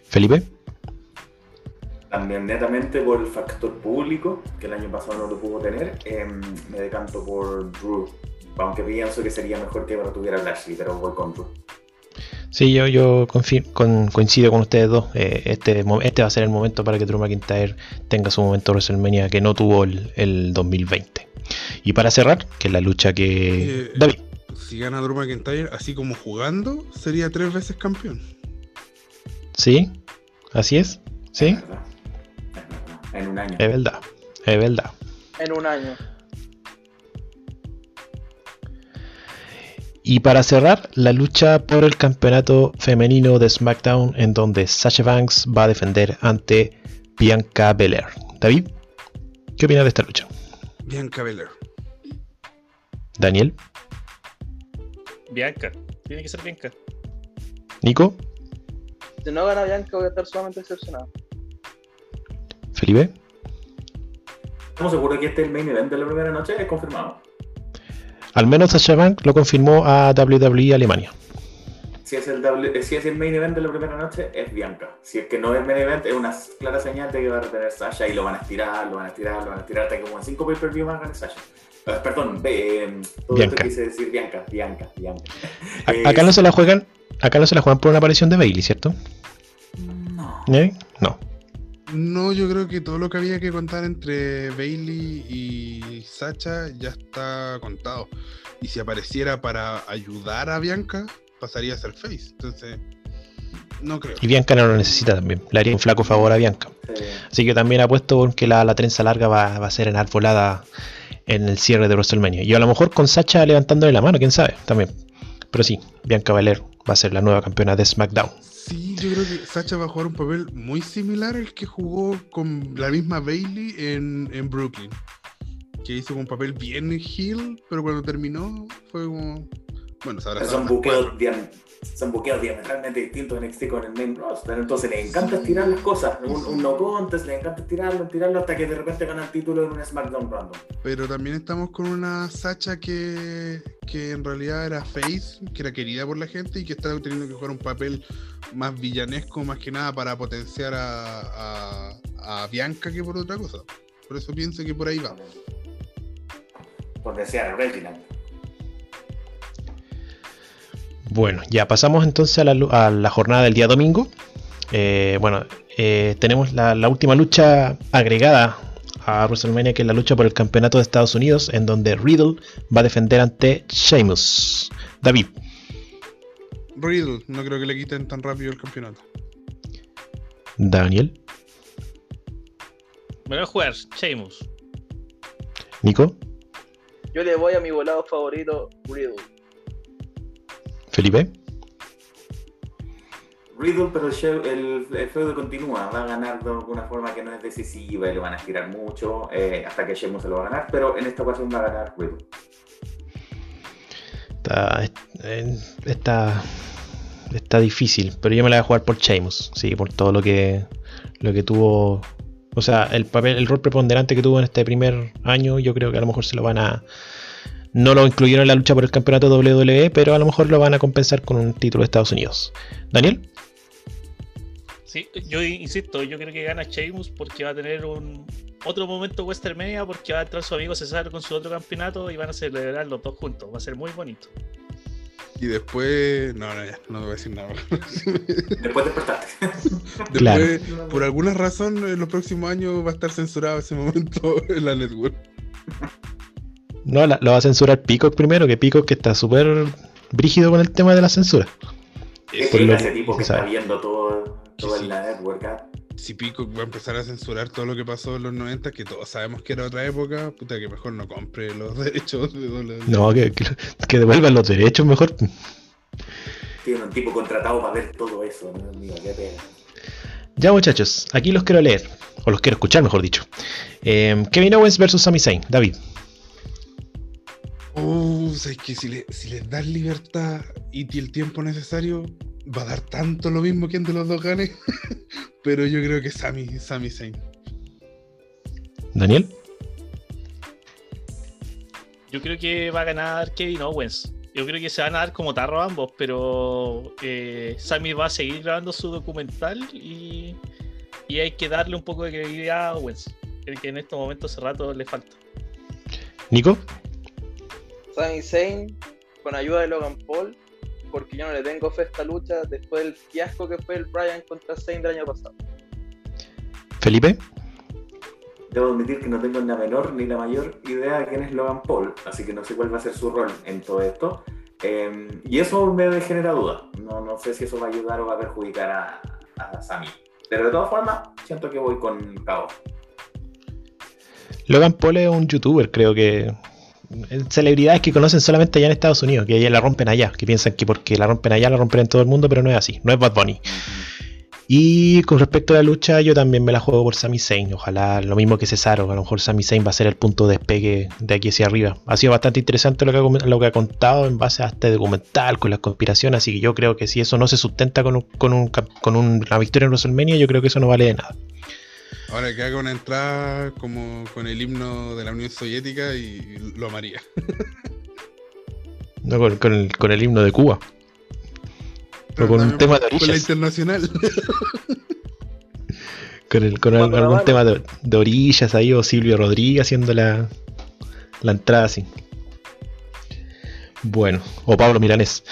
Felipe. También netamente por el factor público, que el año pasado no lo pudo tener, em, me decanto por Drew. Aunque pienso que sería mejor que tuviera Lashley, pero voy con Drew. Sí, yo, yo con- coincido con ustedes dos. Eh, este, este va a ser el momento para que Drew McIntyre tenga su momento de WrestleMania que no tuvo el, el 2020. Y para cerrar, que es la lucha que. Eh, David, Si gana Drew McIntyre, así como jugando, sería tres veces campeón. ¿sí? ¿Así es? ¿Sí? Es verdad. Es verdad. En un año. Es verdad. Es verdad. En un año. Y para cerrar, la lucha por el campeonato femenino de SmackDown, en donde Sasha Banks va a defender ante Bianca Belair. David, ¿qué opinas de esta lucha? Bianca Belair. Daniel, Bianca. Tiene que ser Bianca. Nico, Si no gana Bianca, voy a estar sumamente decepcionado. Felipe. ¿Estamos seguros que este es el main event de la primera noche? ¿Es confirmado? Al menos Sasha Banks lo confirmó a WWE Alemania. Si es, el W- si es el main event de la primera noche, es Bianca. Si es que no es main event, es una clara señal de que va a retener Sasha y lo van a estirar, lo van a estirar, lo van a estirar hasta que como en 5 pay-per-view más gane Sasha. Eh, perdón, eh, todo Bianca. esto quise decir Bianca, Bianca, Bianca. A- Eh, acá no se la juegan, acá no se la juegan por una aparición de Bailey, ¿cierto? No. ¿Eh? No. No, yo creo que todo lo que había que contar entre Bailey y Sacha ya está contado. Y si apareciera para ayudar a Bianca, pasaría a ser face. Entonces, no creo. Y Bianca no lo necesita también. Le haría un flaco favor a Bianca. Sí. Así que también apuesto por que la, la trenza larga va, va a ser enarbolada en el cierre de WrestleMania. Y a lo mejor con Sacha levantándole la mano, quién sabe, también. Pero sí, Bianca Belair va a ser la nueva campeona de SmackDown. Sí, yo creo que Sacha va a jugar un papel muy similar al que jugó con la misma Bailey en, en Brooklyn. Que hizo un papel bien heel, pero cuando terminó fue como. Bueno, Son buqueos, después. Son buqueos diametralmente distintos en NXT con el main roster. Entonces les encanta estirar las cosas. Un, un no contest, les encanta estirarlo, estirarlo hasta que de repente gana el título en un SmackDown random. Pero también estamos con una Sacha que, que en realidad era face, que era querida por la gente y que está teniendo que jugar un papel más villanesco, más que nada para potenciar a, a- a Bianca que por otra cosa. Por eso pienso que por ahí va. Por desear a Reginald. Bueno, ya pasamos entonces a la, lu- a la jornada del día domingo. Eh, bueno, eh, tenemos la, la última lucha agregada a WrestleMania, que es la lucha por el campeonato de Estados Unidos, en donde Riddle va a defender ante Sheamus. David, Riddle, no creo que le quiten tan rápido el campeonato. Daniel, Me voy a jugar Sheamus. Nico, Yo le voy a mi volado favorito, Riddle. Felipe. Riddle, pero el, show- el, el feudo continúa. Va a ganar de alguna forma que no es decisiva y lo van a estirar mucho eh, hasta que Sheamus se lo va a ganar. Pero en esta ocasión va a ganar Riddle. Está, eh, está, está difícil, pero yo me la voy a jugar por Sheamus, sí, por todo lo que, lo que tuvo, o sea, el papel, el rol preponderante que tuvo en este primer año, yo creo que a lo mejor se lo van a, no lo incluyeron en la lucha por el campeonato WWE, pero a lo mejor lo van a compensar con un título de Estados Unidos. Daniel, Sí, yo insisto, yo creo que gana Sheamus porque va a tener un otro momento Western Media porque va a entrar su amigo César con su otro campeonato y van a celebrar los dos juntos. Va a ser muy bonito. Y después. No, no, ya, no te voy a decir nada. [LAUGHS] Después despertarte. después, Claro. por alguna razón, en los próximos años va a estar censurado ese momento [LAUGHS] en la network. No, la- lo va a censurar Peacock primero, que Peacock que está súper brígido con el tema de la censura. Es por que lo ese que tipo que está viendo todo, todo Sí. en la network. ¿ah? Si Pico va a empezar a censurar todo lo que pasó en los 90, que todos sabemos que era otra época, puta que mejor no compre los [LAUGHS] derechos de WWE. No, que, que, que devuelvan los derechos mejor. Tiene un tipo contratado para ver todo eso. ¿no? Mira, qué pena. Ya muchachos, aquí los quiero leer, o los quiero escuchar mejor dicho. Eh, Kevin Owens versus Sami Zayn, David. Uh, es que si, le, si les das libertad y el tiempo necesario, va a dar tanto lo mismo quien de los dos gane. [LAUGHS] Pero yo creo que Sami, Sami Zayn. Daniel. Yo creo que va a ganar Kevin Owens. Yo creo que se van a dar como tarro ambos, pero eh, Sammy va a seguir grabando su documental y, y hay que darle un poco de credibilidad a Owens, el que en estos momentos hace rato le falta. Nico. Sami Zayn con ayuda de Logan Paul, porque yo no le tengo fe a esta lucha después del fiasco que fue el Bryan contra Zayn del año pasado. Felipe, Debo admitir que no tengo ni la menor ni la mayor idea de quién es Logan Paul, así que no sé cuál va a ser su rol en todo esto. Eh, y eso me genera duda. No, no sé si eso va a ayudar o va a perjudicar a, a Sami. Pero de todas formas, siento que voy con Cabo. Logan Paul es un youtuber, creo que. Celebridades que conocen solamente allá en Estados Unidos, que la rompen allá, que piensan que porque la rompen allá la rompen en todo el mundo, pero no es así, no es Bad Bunny. Y con respecto a la lucha, yo también me la juego por Sami Zayn. Ojalá lo mismo que Cesaro, a lo mejor Sami Zayn va a ser el punto de despegue de aquí hacia arriba. Ha sido bastante interesante lo que ha, contado en base a este documental con las conspiraciones, así que yo creo que si eso no se sustenta con un- una victoria en WrestleMania, yo creo que eso no vale de nada. Ahora que haga una entrada como con el himno de la Unión Soviética y lo amaría. No con, con el, con el himno de Cuba. O con un tema de Con la orillas. internacional. [LAUGHS] Con, el, con algún tema de, de orillas ahí, o Silvio Rodríguez haciendo la, la entrada así. Bueno, o Pablo Milanés.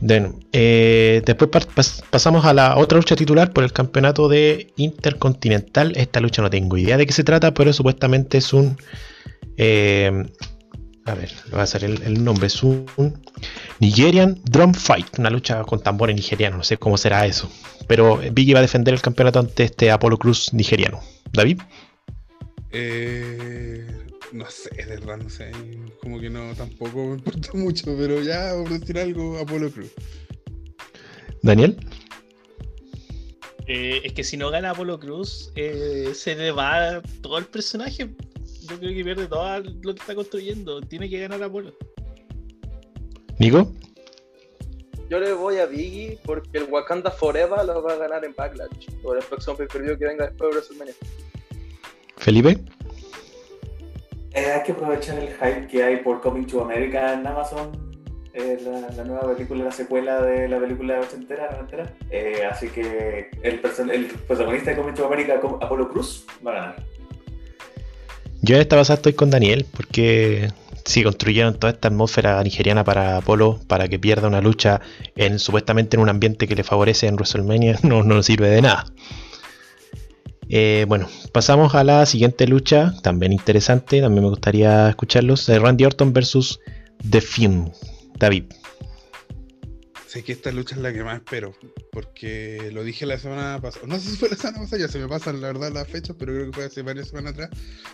Bueno, eh, después pas- pas- pasamos a la otra lucha titular por el campeonato de Intercontinental. Esta lucha no tengo idea de qué se trata, pero supuestamente es un. eh, a ver, va a salir el, nombre. Es un, un Nigerian Drum Fight. Una lucha con tambores nigerianos. No sé cómo será eso. Pero Biggie va a defender el campeonato ante este Apollo Cruz nigeriano. David, Eh, no sé, de verdad, no sé. Como que no, tampoco me importa [LAUGHS] mucho, pero ya, por decir algo, Apolo Cruz. Daniel. Eh, es que si no gana Apolo Cruz, eh, se le va todo el personaje. Yo creo que pierde todo lo que está construyendo. Tiene que ganar Apolo. Nico. Yo le voy a Biggie porque el Wakanda Forever lo va a ganar en Backlash. O el próximo pay-per-view que venga después de WrestleMania. Felipe. Eh, hay que aprovechar el hype que hay por Coming to America en Amazon. eh, la, nueva película, la secuela de la película ochentera, noventera. Eh, así que el, el protagonista de Coming to America, Apolo Cruz, va a ganar. Yo en esta pasada estoy con Daniel porque si construyeron toda esta atmósfera nigeriana para Apolo para que pierda una lucha en supuestamente en un ambiente que le favorece en WrestleMania [LAUGHS] no, no sirve de nada. Eh, bueno, pasamos a la siguiente lucha, también interesante, también me gustaría escucharlos. eh, Randy Orton versus The Fiend. David. Sé que esta lucha es la que más espero, porque lo dije la semana pasada, no sé si fue la semana pasada, ya se me pasan la verdad las fechas, pero creo que fue hace varias semanas atrás,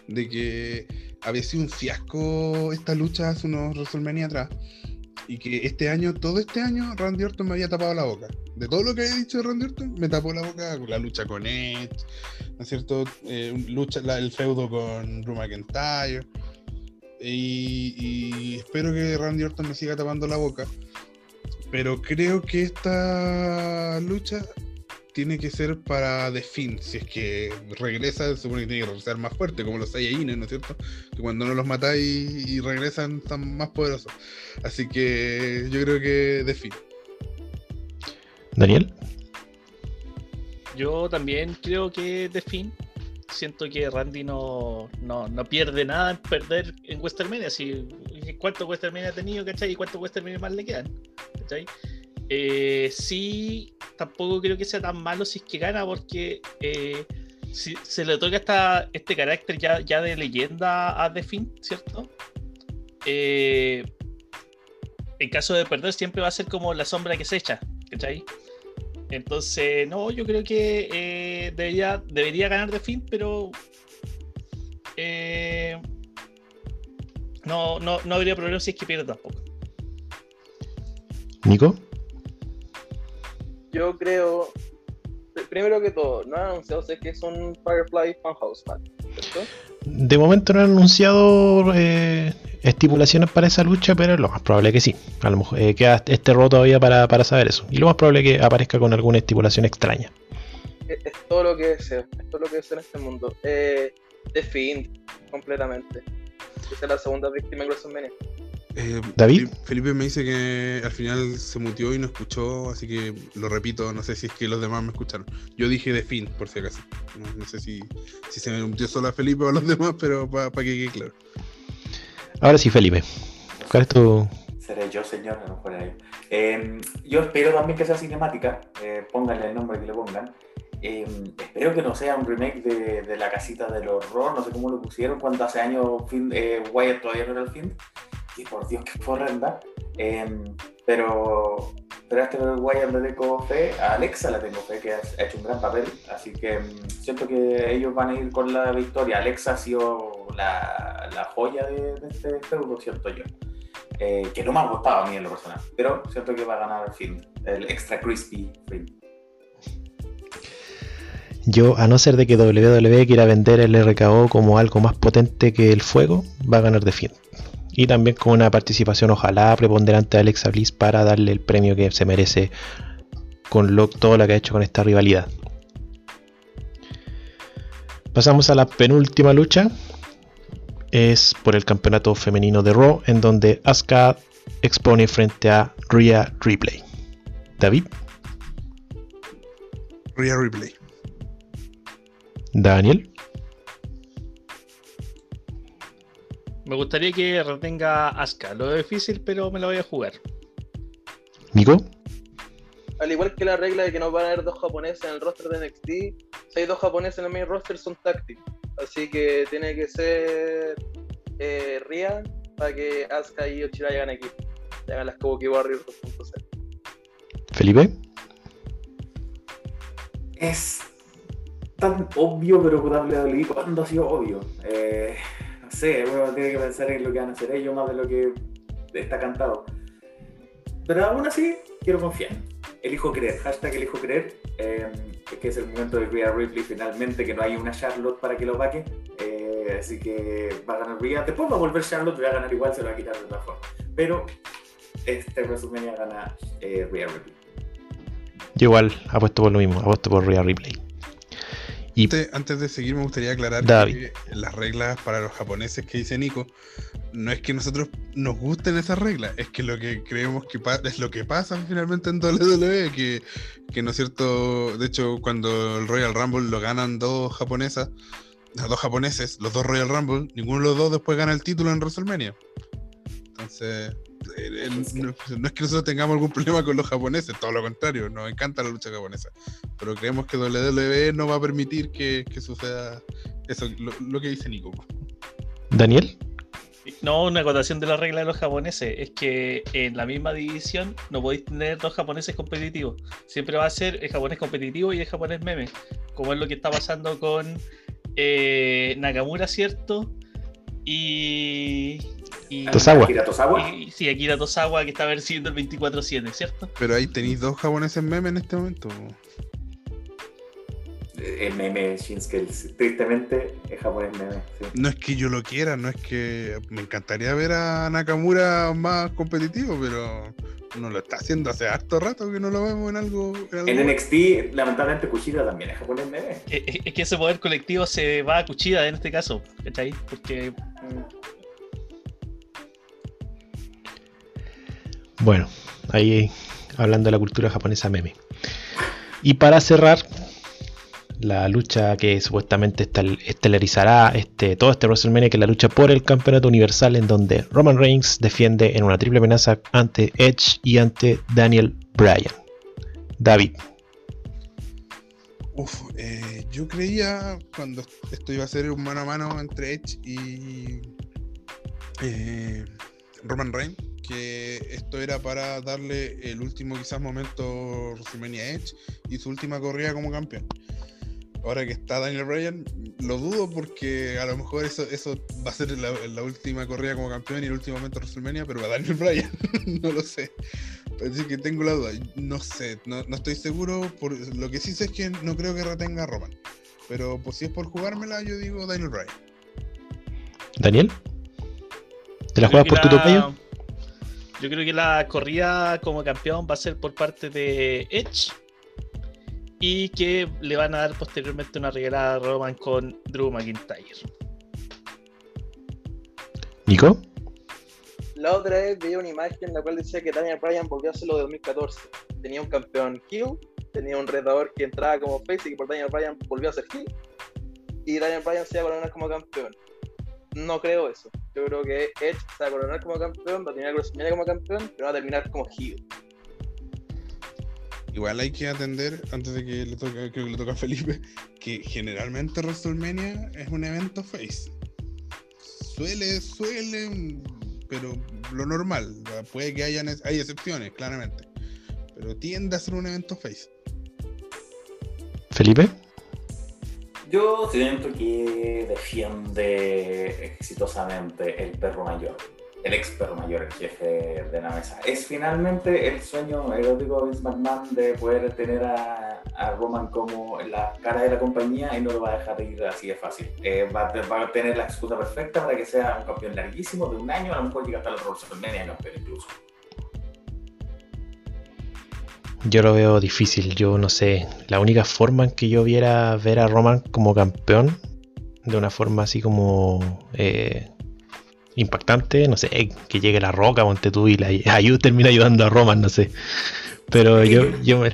de que había sido un fiasco esta lucha hace unos WrestleMania atrás, y que este año, todo este año, Randy Orton me había tapado la boca. De todo lo que había dicho de Randy Orton, me tapó la boca la lucha con Edge, ¿no es cierto? Eh, lucha, el feudo con Drew McIntyre. Y, y espero que Randy Orton me siga tapando la boca. Pero creo que esta lucha tiene que ser para The Fiend. Si es que regresa, se supone que tiene que regresar más fuerte, como los Saiyajines, ¿no es cierto? Que cuando no los matáis y regresan están más poderosos. Así que yo creo que The Fiend. Daniel. Yo también creo que The Finn. Siento que Randy no, no, no pierde nada en perder en WrestleMania. Si, ¿Cuántos WrestleMania ha tenido, cachai? ¿Y cuántos WrestleMania más le quedan? ¿Cachai? Eh, sí, tampoco creo que sea tan malo si es que gana, porque eh, si, se le otorga esta, este carácter ya, de leyenda a The Finn, ¿cierto? Eh, en caso de perder, siempre va a ser como la sombra que se echa, ¿cachai? Entonces, no, yo creo que debería, debería ganar The Finn, pero no, no, no habría problema si es que pierde tampoco. Nico. Yo creo, primero que todo, no han anunciado es que es un Firefly Funhouse ¿cierto? De momento no han anunciado eh, estipulaciones para esa lucha, pero lo más probable que sí. A lo mejor eh, queda este error todavía para, para saber eso. Y lo más probable que aparezca con alguna estipulación extraña. Es, es todo lo que deseo, es todo lo que deseo en este mundo. Eh, The Fiend, completamente. Esa es la segunda víctima en WrestleMania. Eh, David. Felipe- me dice que al final se mutió y no escuchó, así que lo repito, no sé si es que los demás me escucharon. Yo dije de fin, por si acaso. No, no sé si, si se me mutió solo a Felipe o a los [LAUGHS] demás, pero para que quede claro. Ahora sí, Felipe. ¿Cuál es tu...? Seré yo, señor, no fuera yo. Eh, yo espero también que sea cinemática, eh, pónganle el nombre que le pongan. Eh, espero que no sea un remake de, de La Casita del Horror, no sé cómo lo pusieron, cuando hace años fin, eh, Wyatt todavía no era el fin. Y por Dios, que fue horrenda. Eh, pero, pero a este Wyatt le tengo fe, a Alexa le tengo fe, que ha hecho un gran papel. Así que mm, siento que ellos van a ir con la victoria. Alexa ha sido la, la joya de, de este feudo, siento yo eh, que no me ha gustado a mí en lo personal, pero siento que va a ganar el film, el extra crispy film. Yo, a no ser de que WWE quiera vender el RKO como algo más potente que el fuego, va a ganar The Fiend. Y también con una participación, ojalá, preponderante de Alexa Bliss para darle el premio que se merece con lo- todo lo que ha hecho con esta rivalidad. Pasamos a la penúltima lucha. Es por el campeonato femenino de Raw, en donde Asuka expone frente a Rhea Ripley. David, Rhea Ripley. Daniel, Me gustaría que retenga Asuka. Lo veo difícil, pero me lo voy a jugar. Nico, Al igual que la regla de que no van a haber dos japoneses en el roster de NXT, si hay dos japoneses en el main roster son tácticos. Así que tiene que ser eh, Ria para que Asuka y Ochira equipo. Y hagan las Kabuki Warriors 2.0. Felipe, Es tan obvio, pero WWE, ¿cuándo ha sido obvio? Eh, sé, uno tiene que pensar en lo que van a hacer ellos más de lo que está cantado. Pero aún así, quiero confiar. Elijo creer, hashtag elijo creer, eh, que es el momento de Rhea Ripley finalmente, que no hay una Charlotte para que lo vaque. Eh, así que va a ganar Rhea. Después va a volver Charlotte, va a ganar igual, se lo va a quitar de otra forma. Pero este WrestleMania gana eh, Rhea Ripley. igual apuesto por lo mismo, apuesto por Rhea Ripley. Y Antes, antes de seguir, me gustaría aclarar David. que las reglas para los japoneses que dice Nico, no es que nosotros nos gusten esas reglas, es que lo que creemos que es lo que pasa finalmente en WWE, que, que no es cierto, de hecho, cuando el Royal Rumble lo ganan dos japonesas, los dos japoneses, los dos Royal Rumble, ninguno de los dos después gana el título en WrestleMania. Entonces, no, no es que nosotros tengamos algún problema con los japoneses, todo lo contrario, nos encanta la lucha japonesa pero creemos que WWE no va a permitir que, que suceda eso, lo, lo que dice Nico. Daniel, No, una acotación de la regla de los japoneses es que en la misma división no podéis tener dos japoneses competitivos. Siempre va a ser el japonés competitivo y el japonés meme, como es lo que está pasando con eh, Nakamura, ¿cierto? Y. y Tosawa. Akira Tosawa. y- sí, Akira Tosawa que está venciendo el 24-7, ¿cierto? Pero ahí tenéis dos japoneses meme en este momento. El meme Shinsuke, tristemente, es japonés meme. sí. No es que yo lo quiera, no es que me encantaría ver a Nakamura más competitivo, pero no lo está haciendo hace harto rato que no lo vemos en algo. En algo En NXT, lamentablemente, Kushida también es japonés meme. Eh, eh, Es que ese poder colectivo se va a Cuchida en este caso, ¿cachai? Porque bueno, ahí hablando de la cultura japonesa meme. Y para cerrar, la lucha que supuestamente estel- estelarizará este, todo este WrestleMania, que es la lucha por el campeonato universal, en donde Roman Reigns defiende en una triple amenaza ante Edge y ante Daniel Bryan. David, Uf, eh, yo creía cuando esto iba a ser un mano a mano entre Edge y eh, Roman Reigns que esto era para darle el último quizás momento WrestleMania a Edge y su última corrida como campeón. Ahora que está Daniel Bryan, lo dudo porque a lo mejor eso, eso va a ser la, la última corrida como campeón y el último momento de WrestleMania, pero para Daniel Bryan, [LAUGHS] no lo sé. Así que tengo la duda. No sé, no, no estoy seguro. Por, lo que sí sé es que no creo que retenga a Roman. Pero pues, si es por jugármela, yo digo Daniel Bryan. Daniel, ¿te la juegas por tu tocayo? Yo creo que la corrida como campeón va a ser por parte de Edge. Y que le van a dar posteriormente una regalada a Roman con Drew McIntyre. Nico, La otra vez veía una imagen en la cual decía que Daniel Bryan volvió a hacerlo de 2014. Tenía un campeón heel, tenía un retador que entraba como face y que por Daniel Bryan volvió a ser heel. Y Daniel Bryan se iba a coronar como campeón. No creo eso. Yo creo que Edge se va a coronar como campeón, va a terminar WrestleMania como campeón, pero va a terminar como heel. Igual hay que atender, antes de que le toque, creo que le toca a Felipe, que generalmente WrestleMania es un evento face. Suele, suele, pero lo normal. Puede que hayan, hay excepciones, claramente. Pero tiende a ser un evento face. Felipe. Yo siento que defiende exitosamente el perro mayor, el ex perro mayor, el jefe de la mesa. Es finalmente el sueño erótico de Vince McMahon de poder tener a, Roman como la cara de la compañía y no lo va a dejar ir así de fácil. Eh, va, a- tener la excusa perfecta para que sea un campeón larguísimo de un año, a lo mejor llega hasta la WrestleMania campeón incluso. Yo lo veo difícil, yo no sé. La única forma en que yo viera ver a Roman como campeón, de una forma así como eh, impactante, no sé, que llegue la roca, ponte tú y la ayuda termina ayudando a Roman, no sé. Pero yo, yo me.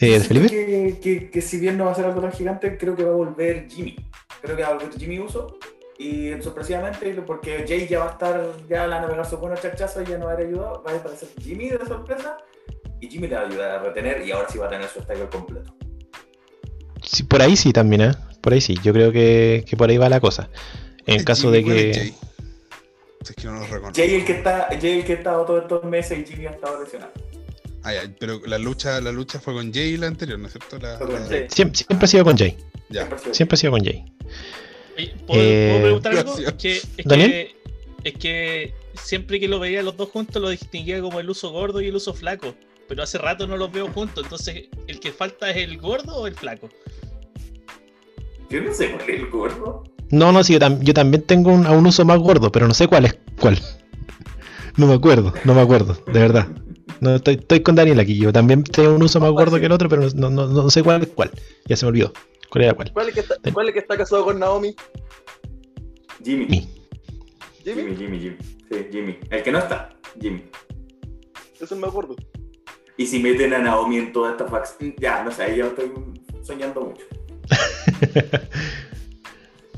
Eh, ¿Felipe? Que, que, que si bien no va a ser algo tan gigante, creo que va a volver Jimmy. Creo que va a volver Jimmy Uso. Y sorpresivamente, porque Jay ya va a estar, ya la navegar su buenos chachazos y ya no va a haber ayudado, va a aparecer Jimmy de sorpresa. Y Jimmy le va a ayudar a retener y ahora sí va a tener su stable completo. Sí, por ahí sí también, ¿eh? Por ahí sí, yo creo que, que por ahí va la cosa. En caso Jimmy, de ¿cuál es que. Jay? Es que no lo reconozco. Jay el que está, Jay el que ha estado todos estos meses y Jimmy ha estado lesionado. Ah, ya, pero la lucha, la lucha fue con Jay la anterior, ¿no es cierto? La-. Siempre, siempre ha sido con Jay. ya. Siempre ha sido Siempre ha sido con Jay. ¿Puedo, Eh, puedo preguntar algo? Que, es, que, es que siempre que lo veía los dos juntos lo distinguía como el uso gordo y el uso flaco. Pero hace rato no los veo juntos. Entonces, ¿el que falta es el gordo o el flaco? Yo no sé cuál es el gordo. No, no, sí, yo, tam- yo también tengo un, a un uso más gordo, pero no sé cuál es cuál. No me acuerdo, no me acuerdo, de verdad. No, estoy, estoy con Daniel aquí, yo también tengo un uso más gordo que el otro, pero no, no, no sé cuál es cuál. Ya se me olvidó. ¿Cuál era cuál? ¿Cuál es, el que está, cuál es que está casado con Naomi? Jimmy. Jimmy. Jimmy, Jimmy, Jimmy. Sí, Jimmy. El que no está, Jimmy. Eso me acuerdo. Y si meten a Naomi en toda esta fax, ya, no sé, ahí ya estoy soñando mucho. [LAUGHS]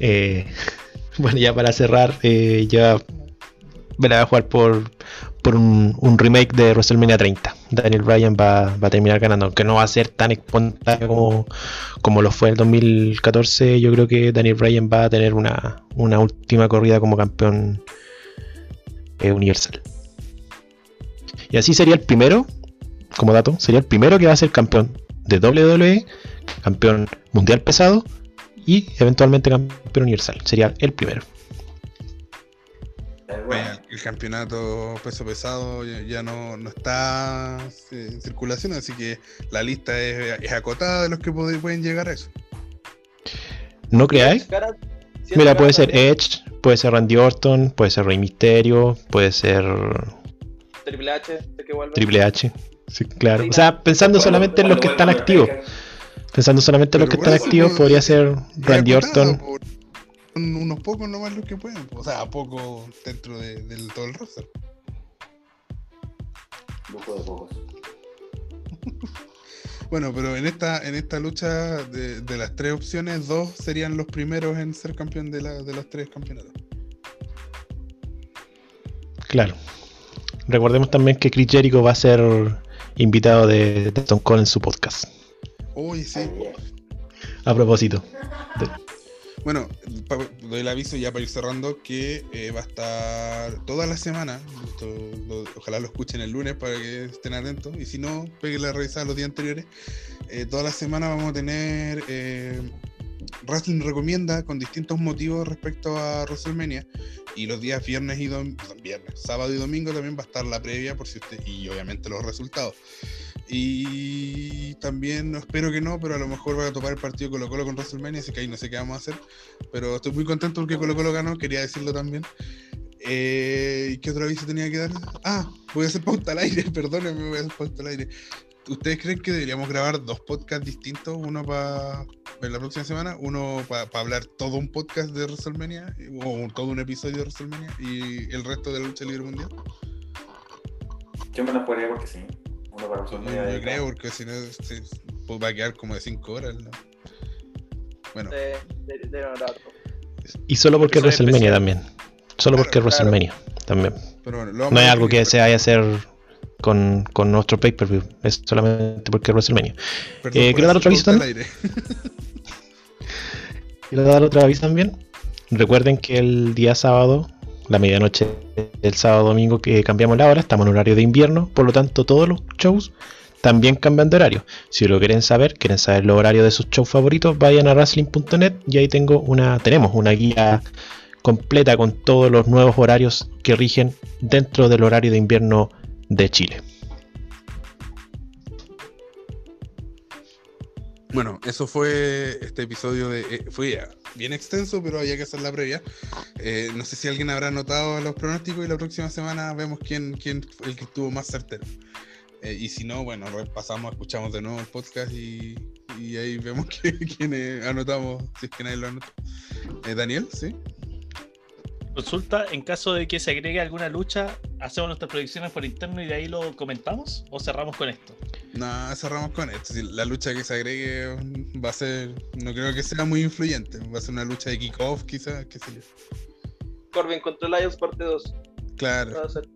Eh, bueno, ya para cerrar, eh, ya voy a jugar por, por un, un remake de WrestleMania 30. Daniel Bryan va, va a terminar ganando, aunque no va a ser tan espontáneo como, como lo fue el 2014. Yo creo que Daniel Bryan va a tener una, una última corrida como campeón eh, universal. Y así sería el primero, como dato, sería el primero que va a ser campeón de WWE, campeón mundial pesado y eventualmente campeón universal. Sería el primero. Bueno, el campeonato peso pesado ya, ya no, no está eh, en circulación, así que la lista es, es acotada de los que pueden llegar a eso. ¿No creáis? Mira, puede ser. Edge, puede ser Randy Orton, puede ser Rey Mysterio, puede ser Triple H, sé que vuelve. Triple H. Sí, claro. O sea, pensando bueno, solamente en los bueno, que bueno, están bueno, activos. Pensando solamente en los que están activos, pues, podría ser Randy Orton. por- son unos pocos nomás los que pueden, o sea, pocos dentro de, del todo el roster. Grupo de pocos. [LAUGHS] Bueno, pero en esta, en esta lucha de, de las tres opciones, dos serían los primeros en ser campeón de, la, de los tres campeonatos. Claro. Recordemos también que Chris Jericho va a ser invitado de, de Stone Cold en su podcast. Uy, sí. A propósito. Bueno, doy el aviso ya para ir cerrando que eh, va a estar toda la semana. esto lo- ojalá lo escuchen el lunes para que estén atentos. Y si no, peguen la revisada los días anteriores. Eh, toda la semana vamos a tener eh, Wrestling Recomienda con distintos motivos respecto a WrestleMania. Y los días viernes y viernes, sábado y domingo también va a estar la previa por si usted, y obviamente los resultados. Y también, espero que no, pero a lo mejor va a topar el partido Colo Colo con WrestleMania, así que ahí no sé qué vamos a hacer. Pero estoy muy contento porque Colo Colo ganó, quería decirlo también. Eh, ¿y ¿Qué otro aviso tenía que dar? Ah, voy a hacer pauta al aire, [LAUGHS] perdónenme, voy a hacer pauta al aire. ¿Ustedes creen que deberíamos grabar dos podcasts distintos? Uno para la próxima semana, uno para hablar todo un podcast de WrestleMania, o un- todo un episodio de WrestleMania, y el resto de la lucha libre mundial? Yo me la podría porque sí. Uno para Yo, los yo creo, porque si no se- pues va a quedar como de 5 horas. ¿no? Bueno, De, de. Y solo porque es WrestleMania especial. también. Solo Claro, porque es claro. WrestleMania también. Pero bueno, lo No es algo que se vaya a hacer con, con nuestro pay-per-view. Es solamente porque es WrestleMania. Perdón Eh, quiero dar otro aviso. Quiero dar otra aviso también. Recuerden que el día sábado, la medianoche del sábado domingo que cambiamos la hora, estamos en horario de invierno, por lo tanto todos los shows también cambian de horario. Si lo quieren saber, quieren saber los horarios de sus shows favoritos, vayan a wrestling.net y ahí tengo una, tenemos una guía completa con todos los nuevos horarios que rigen dentro del horario de invierno de Chile. Bueno, eso fue este episodio de. eh, fue bien extenso, pero había que hacer la previa. Eh, no sé si alguien habrá notado los pronósticos y la próxima semana vemos quién, quién fue el que estuvo más certero. Eh, y si no, bueno, repasamos, escuchamos de nuevo el podcast y, y ahí vemos [LAUGHS] quiénes anotamos, si es que nadie lo anotó. Eh, Daniel, ¿sí? Consulta, en caso de que se agregue alguna lucha, hacemos nuestras predicciones por interno y de ahí lo comentamos o cerramos con esto. No, cerramos con esto. Si la lucha que se agregue va a ser, no creo que sea muy influyente. Va a ser una lucha de kickoff, quizás, qué sé yo. Corbin contra Lions parte 2. Claro. Va a ser-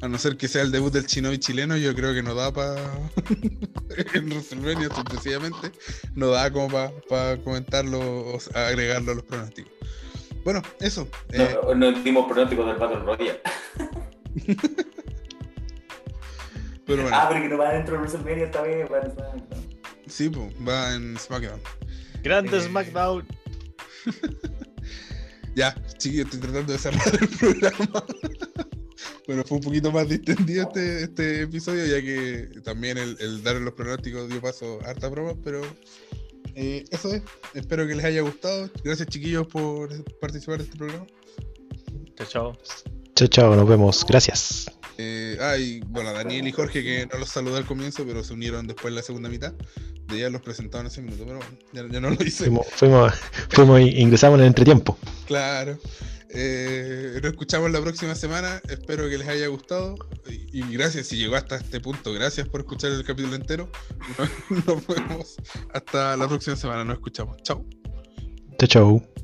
A no ser que sea el debut del chino y chileno, yo creo que no da para. [LAUGHS] en WrestleMania, sencillamente. No da como para comentarlo o agregarlo a los pronósticos. Bueno, eso. eh, No, no dimos pronósticos del Battle Royale. [LAUGHS] pero bueno, Ah, pero que no va dentro de WrestleMania esta vez. va en SmackDown. sí, pues, va en SmackDown. Grande Eh, SmackDown. [LAUGHS] Ya, chiquillos, estoy tratando de cerrar el [LAUGHS] programa. bueno, fue un poquito más distendido este, este episodio, ya que también el, el dar los pronósticos dio paso a harta broma, pero eh, eso es. Espero que les haya gustado. Gracias, chiquillos, por participar de este programa. Chao, chao. Chao, chao, nos vemos. Gracias. Eh, ah, y bueno, Daniel y Jorge, que no los saludé al comienzo, pero se unieron después en la segunda mitad. De ya los presentaban en ese minuto, pero bueno, ya, ya no lo hice. Fuimos, fuimos, fuimos ingresamos en el entretiempo. Claro. Eh, nos escuchamos la próxima semana. Espero que les haya gustado. Y, gracias si llegó hasta este punto. Gracias por escuchar el capítulo entero. Nos, [LAUGHS] nos vemos hasta la próxima semana. Nos escuchamos. Chao. Chao, chao.